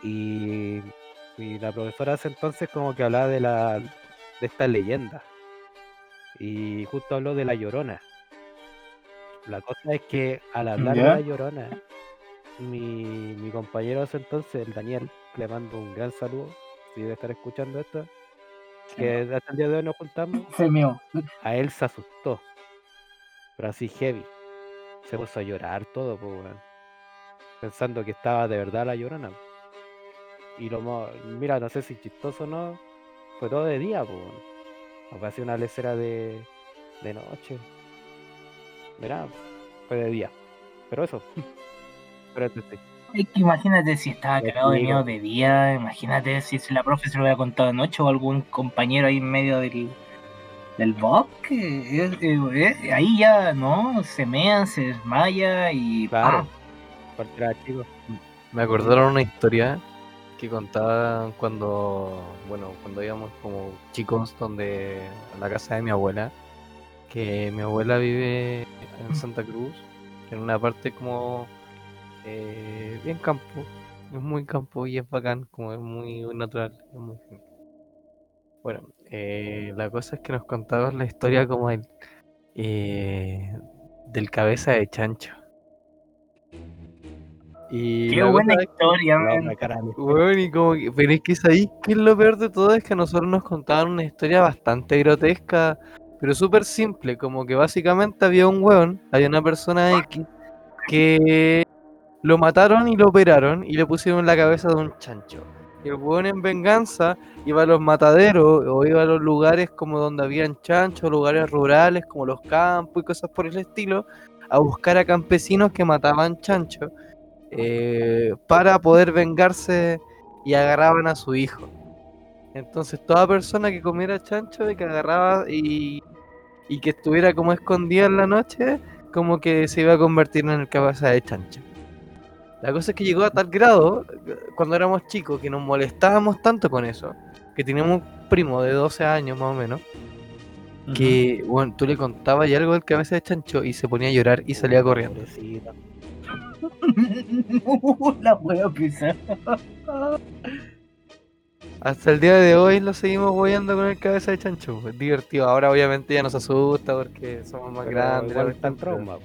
Y, y la profesora hace entonces como que hablaba de la de esta leyenda. Y justo habló de la llorona. La cosa es que al hablar de la llorona, mi, mi compañero ese entonces, el Daniel, le mando un gran saludo, si debe estar escuchando esto, que hasta el día de hoy nos juntamos, Se meó. a él se asustó. Pero así heavy. Se puso a llorar todo, pues, weón. Pensando que estaba de verdad la llorona. Y lo mira, no sé si chistoso o no, fue todo de día, pues. weón. No fue así una lecera de, de noche. Mira, fue de día. Pero eso. Pero este sí. Imagínate si estaba Me cagado de miedo de día, imagínate si la profe se lo hubiera contado de noche o algún compañero ahí en medio del, del bosque. Eh, eh, ahí ya, ¿no? Se mea, se desmaya y... Claro. ¡pam! Me acordaron una historia que contaban cuando, bueno, cuando íbamos como chicos donde a la casa de mi abuela, que mi abuela vive en Santa Cruz, en una parte como eh, bien campo, es muy campo y es bacán, como es muy natural. es muy. Bueno, eh, la cosa es que nos contaban la historia como el eh, del cabeza de chancho. Y Qué buena es historia, man. Weón, y como que, pero es que es ahí que es lo peor de todo es que a nosotros nos contaban una historia bastante grotesca, pero súper simple, como que básicamente había un weón, había una persona X que lo mataron y lo operaron y le pusieron la cabeza de un chancho. Y el en venganza iba a los mataderos o iba a los lugares como donde habían chanchos, lugares rurales como los campos y cosas por el estilo, a buscar a campesinos que mataban chanchos eh, para poder vengarse y agarraban a su hijo. Entonces toda persona que comiera chancho y que agarraba y, y que estuviera como escondida en la noche, como que se iba a convertir en el cabeza de chancho. La cosa es que llegó a tal grado, cuando éramos chicos, que nos molestábamos tanto con eso, que teníamos un primo de 12 años más o menos, que, bueno, tú le contabas y algo del cabeza de chancho y se ponía a llorar y salía corriendo. La pisar. Hasta el día de hoy lo seguimos boyando con el cabeza de chancho. pues, divertido. Ahora obviamente ya nos asusta porque somos más Pero grandes. igual la está en cuestión, trauma. po.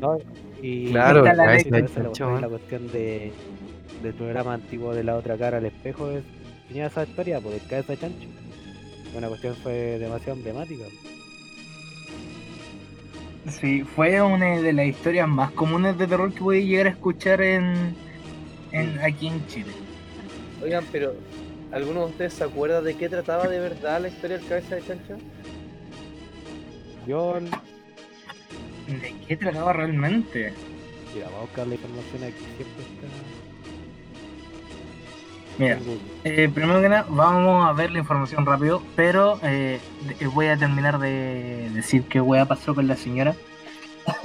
No, y Claro, Está la la cuestión, man. la cuestión de, del programa antiguo de la otra cara al espejo es, tenía esa historia por el cabeza de chancho. Una cuestión fue demasiado emblemática. Sí, fue una de las historias más comunes de terror que voy a llegar a escuchar en, en aquí en Chile. Oigan, pero ¿alguno de ustedes se acuerda de qué trataba de verdad la historia del cabeza de chancho? Yo, ¿De qué trataba realmente? mira, vamos a buscar la información aquí, siempre está Mira, eh, primero que nada, vamos a ver la información rápido, pero eh, voy a terminar de decir qué wea pasó con la señora.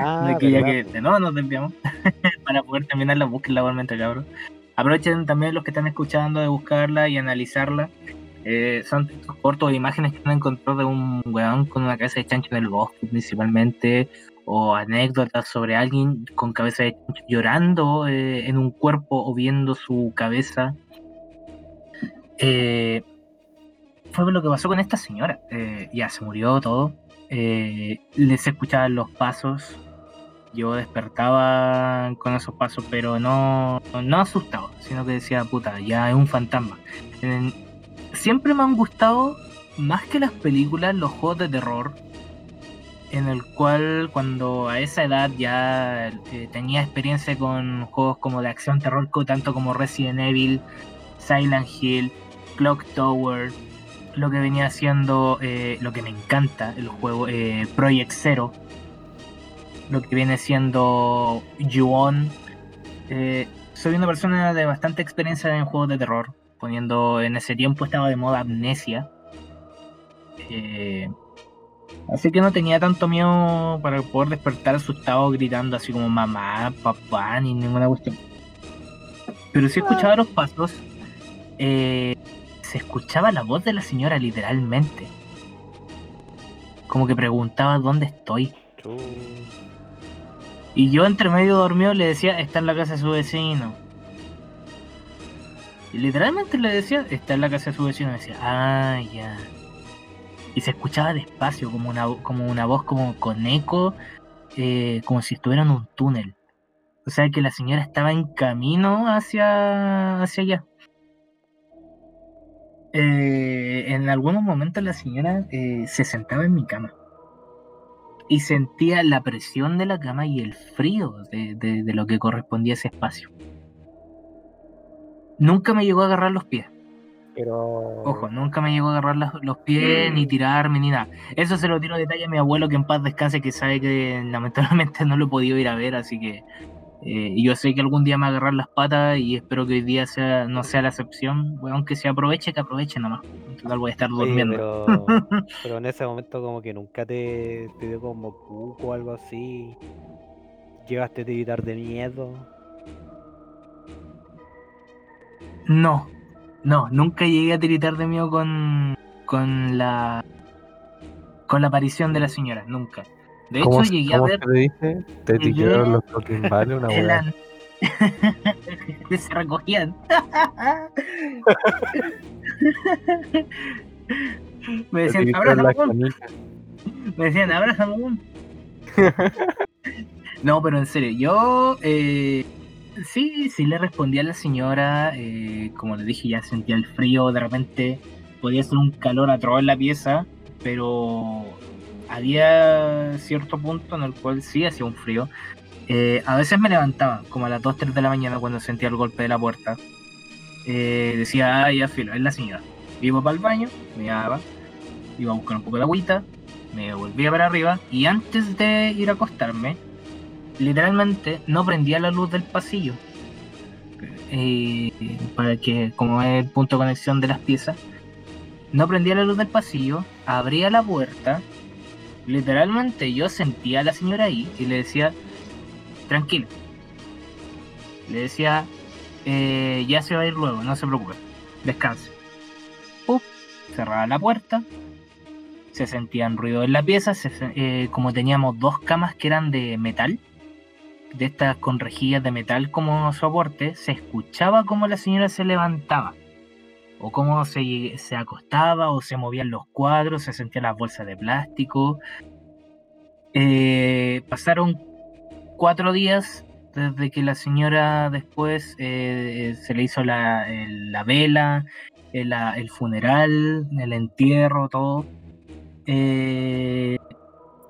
Ah, de que ya que de nuevo nos desviamos para poder terminarla, búsquenla igualmente, cabrón. Aprovechen también los que están escuchando de buscarla y analizarla. Eh, son textos cortos imágenes que han encontrado de un weón con una cabeza de chancho en el bosque principalmente, o anécdotas sobre alguien con cabeza de chancho llorando eh, en un cuerpo o viendo su cabeza. Eh, fue lo que pasó con esta señora. Eh, ya se murió todo. Les escuchaban los pasos. Yo despertaba con esos pasos, pero no, no asustado, sino que decía, puta, ya es un fantasma. Siempre me han gustado, más que las películas, los juegos de terror, en el cual cuando a esa edad ya eh, tenía experiencia con juegos como de acción terror, tanto como Resident Evil, Silent Hill, Clock Tower, lo que venía haciendo, eh, lo que me encanta el juego, eh, Project Zero, lo que viene siendo Yuon. Eh, soy una persona de bastante experiencia en juegos de terror, poniendo en ese tiempo estaba de moda Amnesia. Eh, así que no tenía tanto miedo para poder despertar asustado gritando así como mamá, papá, ni ninguna cuestión. Pero sí escuchaba los pasos. eh, se escuchaba la voz de la señora literalmente. Como que preguntaba dónde estoy. Y yo entre medio dormido le decía, está en la casa de su vecino. Literalmente le decía, está en la casa de su vecino. Decía, ah, ya. Y se escuchaba despacio, como una, como una voz como con eco, eh, como si estuviera en un túnel. O sea que la señora estaba en camino hacia, hacia allá. eh, en algunos momentos la señora eh, se sentaba en mi cama y sentía la presión de la cama y el frío de, de- de lo que correspondía a ese espacio. Nunca me llegó a agarrar los pies. Pero. Ojo, nunca me llegó a agarrar las- los pies, ni tirarme, ni nada. Eso se lo tiro de detalle a mi abuelo, que en paz descanse, que sabe que lamentablemente no lo he podido ir a ver, así que eh, yo sé que algún día me agarrar las patas y espero que hoy día sea, no sea la excepción. Bueno, aunque se aproveche, que aproveche nomás. En total voy a estar durmiendo. pero, pero en ese momento como que nunca te, te dio como cuco o algo así. Llegaste a tiritar de miedo. No, no, nunca llegué a tiritar de miedo con, con la con la aparición de la señora, nunca. De hecho, ¿Cómo, llegué a ver te dice? Te etiquetaron los Coquimbales, una el weá. se recogían. Me decían, abrázame, las weón". canicas. Me decían, abrázame, weón". No, pero en serio, yo eh, sí, sí le respondí a la señora. eh, como le dije, ya sentía el frío. De repente podía ser un calor atroz en la pieza, pero había cierto punto en el cual sí hacía un frío. Eh, a veces me levantaba, como a las 2, 3 de la mañana, cuando sentía el golpe de la puerta. Eh, decía, ah, ya es la señora. Iba para el baño, me daba, iba a buscar un poco de agüita, me volvía para arriba y antes de ir a acostarme, literalmente no prendía la luz del pasillo. Eh, para que, como es el punto de conexión de las piezas, no prendía la luz del pasillo, abría la puerta, literalmente yo sentía a la señora ahí y le decía, tranquilo. Le decía, "Eh, ya se va a ir luego, no se preocupe, descanse. Pum, cerraba la puerta, se sentían ruido en la pieza, eh, como teníamos dos camas que eran de metal, de estas con rejillas de metal como soporte, se escuchaba como la señora se levantaba, o cómo se, se acostaba, o se movían los cuadros, se sentían las bolsas de plástico. Eh, pasaron cuatro días desde que la señora después eh, se le hizo la, la vela, el, la- el funeral, el entierro, todo. Eh,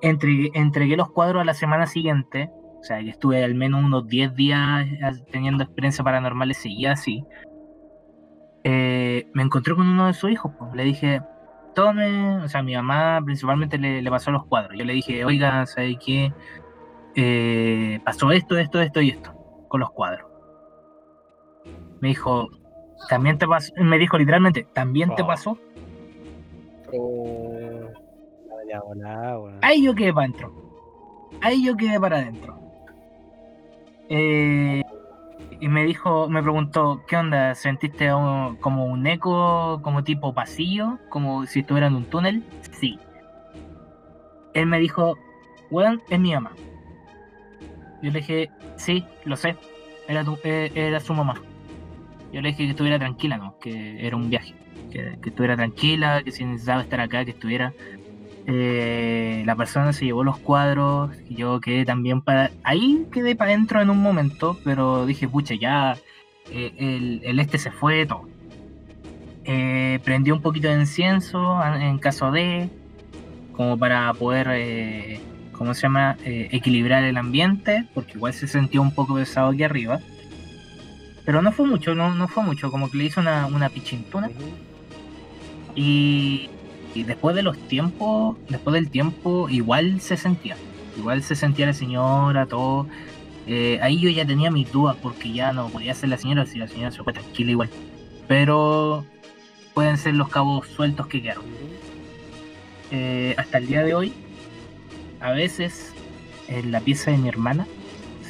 entregué los cuadros a la semana siguiente, o sea que estuve al menos unos 10 días eh, teniendo experiencias paranormales, seguía así. Eh, me encontré con uno de sus hijos, pues. le dije, tome, o sea, mi mamá principalmente le, le pasó los cuadros. Yo le dije, oiga, ¿sabe qué? Eh, pasó esto, esto, esto y esto con los cuadros. Me dijo, también te pasó, me dijo literalmente, ¿también te Oh. pasó? Weón. Ahí yo quedé para adentro. Ahí yo quedé para adentro. Eh, y me dijo, me preguntó, ¿qué onda? ¿Sentiste como un eco, como tipo pasillo, como si estuviera en un túnel? Sí. Él me dijo, weón, es mi mamá. Yo le dije, sí, lo sé. Era, eh, era su mamá. Yo le dije que estuviera tranquila, ¿no? Que era un viaje. Que, que estuviera tranquila, que si necesitaba estar acá, que estuviera. Eh, la persona se llevó los cuadros y yo quedé también para... Ahí quedé para adentro en un momento, pero dije, pucha, ya eh, el, el este se fue, todo. Eh, prendí un poquito de incienso en caso de, como para poder, eh, ¿cómo se llama? Equilibrar el ambiente, porque igual se sentía un poco pesado aquí arriba. Pero no fue mucho, no, no fue mucho, como que le hice una, una pichintuna. Y, y después de los tiempos, después del tiempo, igual se sentía. Igual se sentía la señora, todo. Eh, ahí yo ya tenía mis dudas porque ya no podía ser la señora si la señora se fue tranquila igual. Pero pueden ser los cabos sueltos que quedaron. Eh, hasta el día de hoy, a veces en la pieza de mi hermana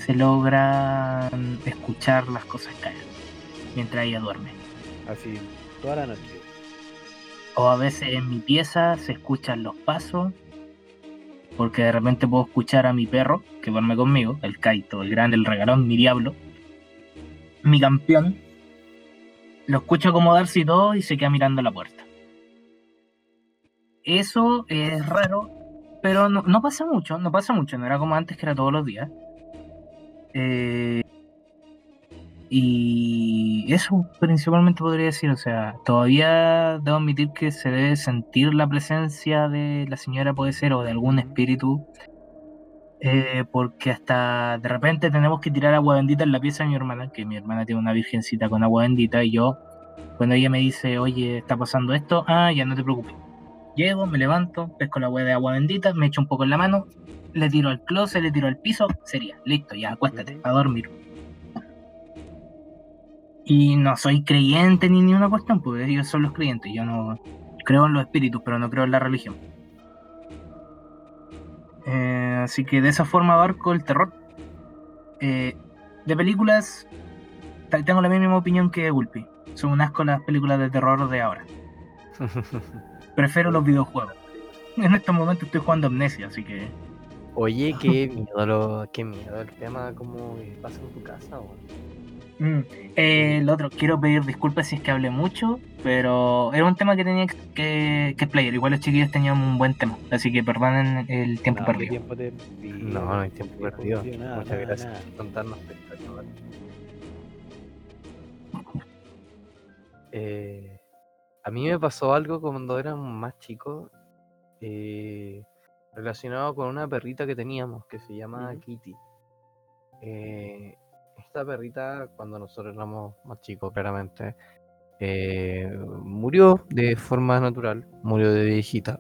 se logran escuchar las cosas caer mientras ella duerme. Así, toda la noche. O a veces en mi pieza se escuchan los pasos. Porque de repente puedo escuchar a mi perro que duerme conmigo, el Kaito, el grande, el regalón, mi diablo, mi campeón. Lo escucho acomodarse y todo y se queda mirando la puerta. Eso es raro, pero no, no pasa mucho, no pasa mucho, no era como antes que era todos los días. Eh, Y eso principalmente podría decir, o sea, todavía debo admitir que se debe sentir la presencia de la señora, puede ser, o de algún espíritu, eh, porque hasta de repente tenemos que tirar agua bendita en la pieza de mi hermana, que mi hermana tiene una virgencita con agua bendita, y yo, cuando ella me dice, oye, está pasando esto, ah, ya no te preocupes. Llego, me levanto, pesco la agua de agua bendita, me echo un poco en la mano, le tiro al closet, le tiro al piso, sería, listo, ya acuéstate, a dormir. Y no soy creyente ni ni una cuestión, porque ellos son los creyentes. Yo no creo en los espíritus, pero no creo en la religión. Eh, así que de esa forma abarco el terror. Eh, de películas, tengo la misma opinión que Gulpi. Son un asco las películas de terror de ahora. Prefiero los videojuegos. En estos momentos estoy jugando Amnesia, así que. Oye, qué miedo, lo, qué miedo el tema como pasa en tu casa, weón. Mm, eh, el otro, quiero pedir disculpas si es que hablé mucho, pero era un tema que tenía que, que, explayar. Igual los chiquillos tenían un buen tema, así que perdonen el tiempo No, ¿qué perdido. tiempo? No, no hay tiempo perdido. nada, Muchas nada, gracias nada. por contarnos. Eh, a mí me pasó algo cuando era más chico, eh, relacionado con una perrita que teníamos que se llama. Kitty. Eh, esta perrita, cuando nosotros éramos más chicos, claramente, eh, murió de forma natural, murió de viejita.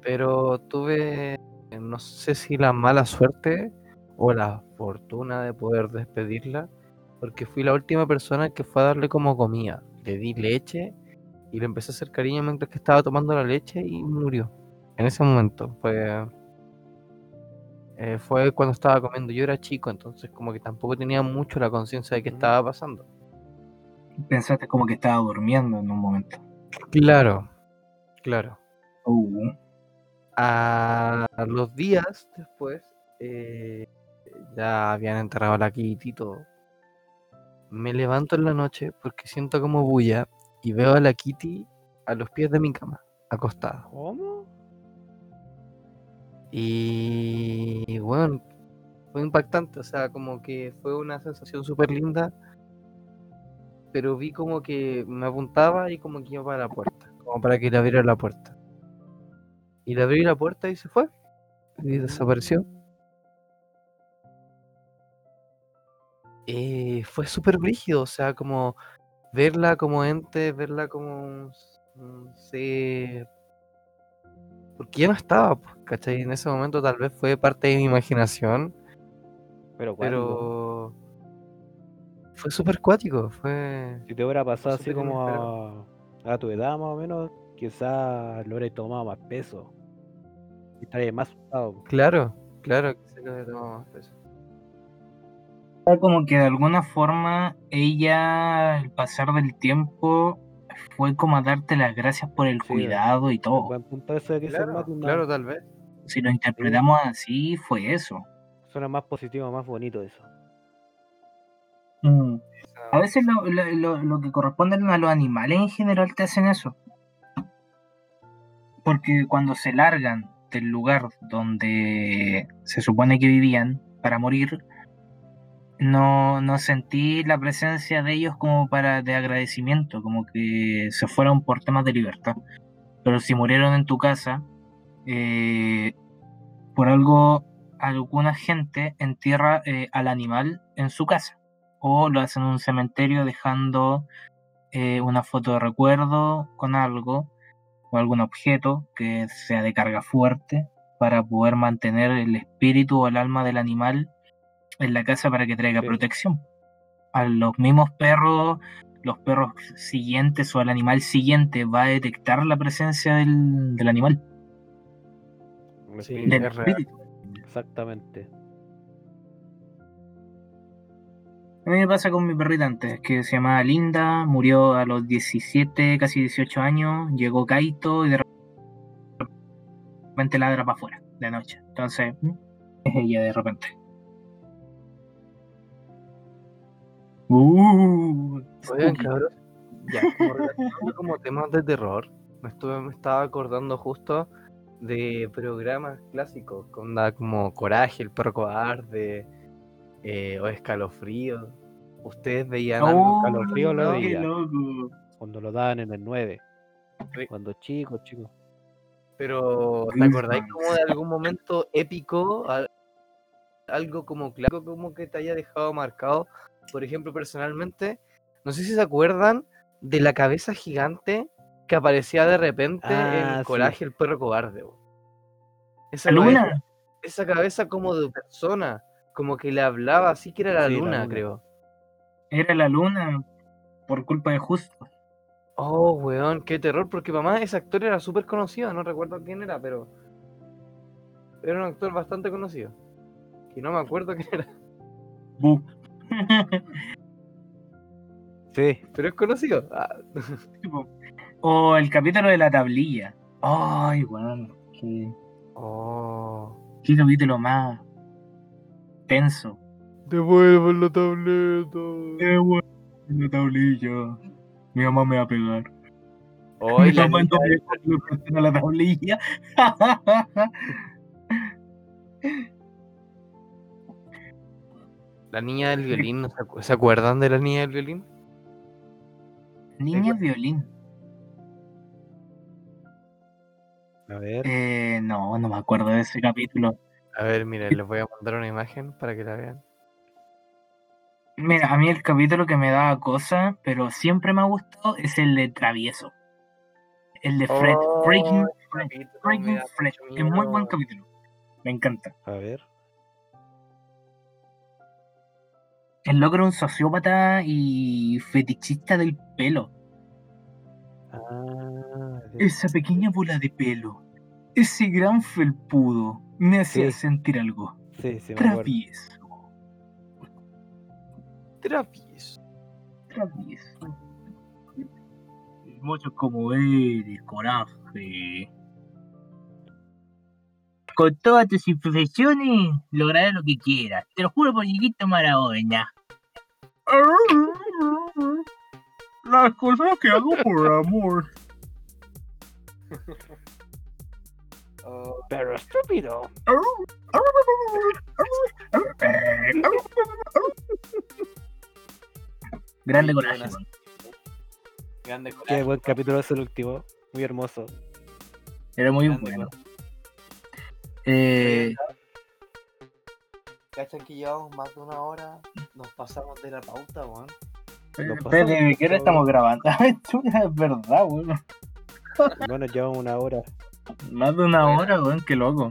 Pero tuve, no sé si la mala suerte o la fortuna de poder despedirla, porque fui la última persona que fue a darle como comida. Le di leche y le empecé a hacer cariño mientras que estaba tomando la leche y murió. En ese momento fue, eh, fue cuando estaba comiendo. Yo era chico, entonces como que tampoco tenía mucho la conciencia de qué estaba pasando. Pensaste como que estaba durmiendo en un momento. Claro, claro. Uh, A los días después, eh, ya habían enterrado a la Kitty y todo. Me levanto en la noche porque siento como bulla y veo a la Kitty a los pies de mi cama, acostada. ¿Cómo? Y bueno, fue impactante, o sea, como que fue una sensación súper linda, pero vi como que me apuntaba y como que iba para la puerta, como para que le abriera la puerta. Y le abrí la puerta y se fue, y desapareció. Eh, fue súper brígido, o sea, como verla como ente, verla como un, un ser porque ya no estaba, pues, ¿cachai? En ese momento tal vez fue parte de mi imaginación, Pero pero fue súper cuático, fue... si te hubiera pasado así como a, a tu edad más o menos, quizás lo hubieras tomado más peso. Y estarías más asustado. Claro, claro que se lo había tomado más peso. como que de alguna forma ella, al pasar del tiempo, fue como a darte las gracias por el Sí, cuidado y todo. buen punto eso de que se Claro, una- claro, tal vez. Si lo interpretamos así, fue eso. Suena más positivo, más bonito eso. Mm. A veces lo, lo- lo- lo que corresponde a los animales en general te hacen eso. Porque cuando se largan del lugar donde se supone que vivían para morir, no, no sentí la presencia de ellos como para de agradecimiento, como que se fueron por temas de libertad. Pero si murieron en tu casa, eh, por algo alguna gente entierra eh, al animal en su casa o lo hacen en un cementerio dejando eh, una foto de recuerdo con algo o algún objeto que sea de carga fuerte para poder mantener el espíritu o el alma del animal en la casa para que traiga Sí. protección. A los mismos perros, los perros siguientes o al animal siguiente va a detectar la presencia del, del animal, Sí, espíritu, del es real. espíritu. Exactamente. A mí me pasa con mi perrita antes, que se llamaba Linda, murió a los 17, casi 18 años, llegó Kaito y de repente ladra para afuera, de noche. Entonces, es ella de repente. Uh, Oigan, cabros, ya, como como temas de terror, me, estuve, me estaba acordando justo de programas clásicos, con da como Coraje, el perro cobarde, eh, o Escalofrío. ustedes veían algo. Oh, Calofrío lo. Cuando lo daban en el 9. Sí. Cuando chico, chico. Pero, ¿te acordáis como de algún momento épico? Al- Algo como claro, como que te haya dejado marcado. Por ejemplo, personalmente, no sé si se acuerdan de la cabeza gigante que aparecía de repente Ah, en sí. Coraje, el perro cobarde. Esa, La luna. cabeza- esa cabeza como de persona, como que le hablaba, así que era la Sí, la luna, luna. creo. Era la luna por culpa de Justo. Oh, weón, qué terror, porque mamá, ese actor era súper conocido, no recuerdo quién era, pero era un actor bastante conocido. Y no me acuerdo quién era, Bu. Sí, pero es conocido. Ah, o el capítulo de la tablilla. Ay, weón. Qué, Oh. qué capítulo más tenso. Devuelvan la tableta. Bueno. La tablilla. Mi mamá me va a pegar. Hoy Mi la, mamá no me que me presten la tablilla. la niña del violín, ¿no se, acu- ¿se acuerdan de la niña del violín? Niña violín. A ver. Eh, no, no me acuerdo de ese capítulo. A ver, miren, les voy a mandar una imagen para que la vean. Mira, a mí el capítulo que me daba cosa, pero siempre me ha gustado, es el de Travieso. El de Fred. Oh, Freaking ese Fred. da Fred. Es muy buen capítulo. Me encanta. A ver. El loco era un sociópata y fetichista del pelo. Ah. Esa pequeña bola de pelo. Ese gran felpudo. Me hacía Sí. sentir algo. sí. Travieso. Travieso. Travieso. Mucho como eres, coraje. Con todas tus imperfecciones, lograrás lo que quieras. Te lo juro por Chiquito Maradona. Las cosas que hago por amor. Oh, Pero estúpido. Grande coraje. grande Qué coraje. buen capítulo es el último. Muy hermoso. Era muy Grande bueno. Eh, ¿Cachan que llevamos más de una hora? Nos pasamos de la pauta, weón. Espérate, pasamos ¿de qué hora estamos grabando? Chuta, es verdad, weón. Bueno, llevamos una hora. Más de una Bueno. hora, weón, qué loco.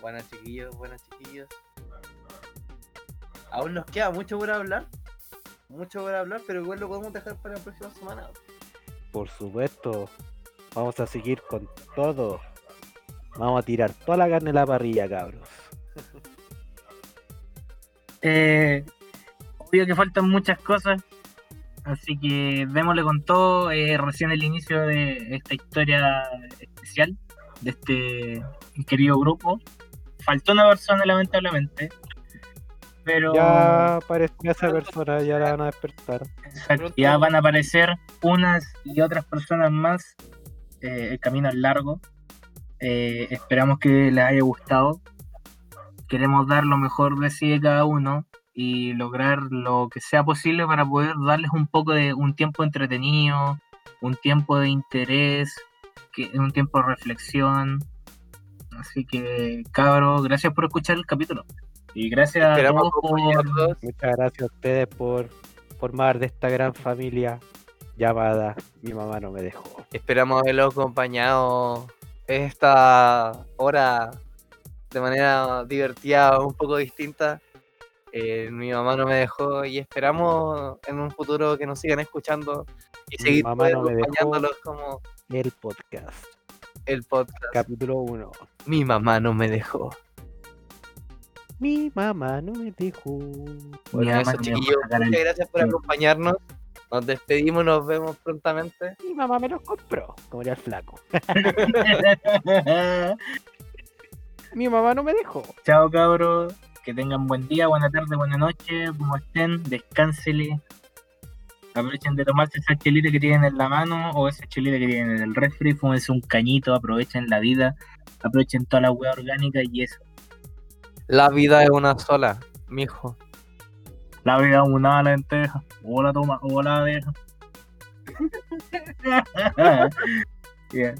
Buenas chiquillos, buenas chiquillos. Aún nos queda mucho por hablar. Mucho por hablar, pero igual lo podemos dejar para la próxima semana. Por supuesto. Vamos a seguir con todo. Vamos a tirar toda la carne en la parrilla, cabros. Eh, obvio que faltan muchas cosas, así que démosle con todo. eh, recién el inicio de esta historia especial de este querido grupo. Faltó una persona, lamentablemente, pero Ya apareció esa persona, ya la van a despertar. exacto, ya van a aparecer unas y otras personas más. eh, el camino es largo. Eh, esperamos que les haya gustado. Queremos dar lo mejor de sí de cada uno y lograr lo que sea posible para poder darles un poco de un tiempo entretenido, un tiempo de interés, que, un tiempo de reflexión. Así que, cabros, gracias por escuchar el capítulo. Y gracias a todos por... Muchas gracias a ustedes por formar de esta gran familia llamada Mi mamá no me dejó. Esperamos haberlo acompañado esta hora de manera divertida, un poco distinta. Eh, mi mamá no me dejó y esperamos en un futuro que nos sigan escuchando y Mi seguir mamá no acompañándolos como El podcast, el podcast. capítulo 1. Mi mamá no me dejó. Mi mamá no me dejó. Bueno, mamá eso, chiquillos, muchas gracias por Sí. acompañarnos. Nos despedimos, nos vemos prontamente. Mi mamá me los compró, como era el flaco. Mi mamá no me dejó. Chao cabros, que tengan buen día, buena tarde, buena noche, como estén, descánsele. Aprovechen de tomarse esa chelita que tienen en la mano o esa chelita que tienen en el refri, fúmense un cañito, aprovechen la vida, aprovechen toda la hueá orgánica y eso. La vida es una sola, mijo. La vida es una lenteja. O la toma, o la deja. Bien.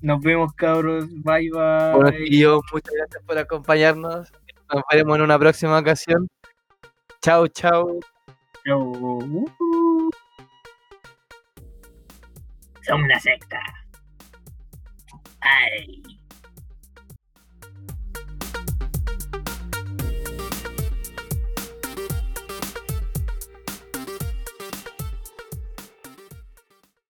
Nos vemos, cabros. Bye, bye. Bueno, chiquillos, muchas gracias por acompañarnos. Nos veremos en una próxima ocasión. Chao, chao. Chau. Uh. Somos una secta. Ay.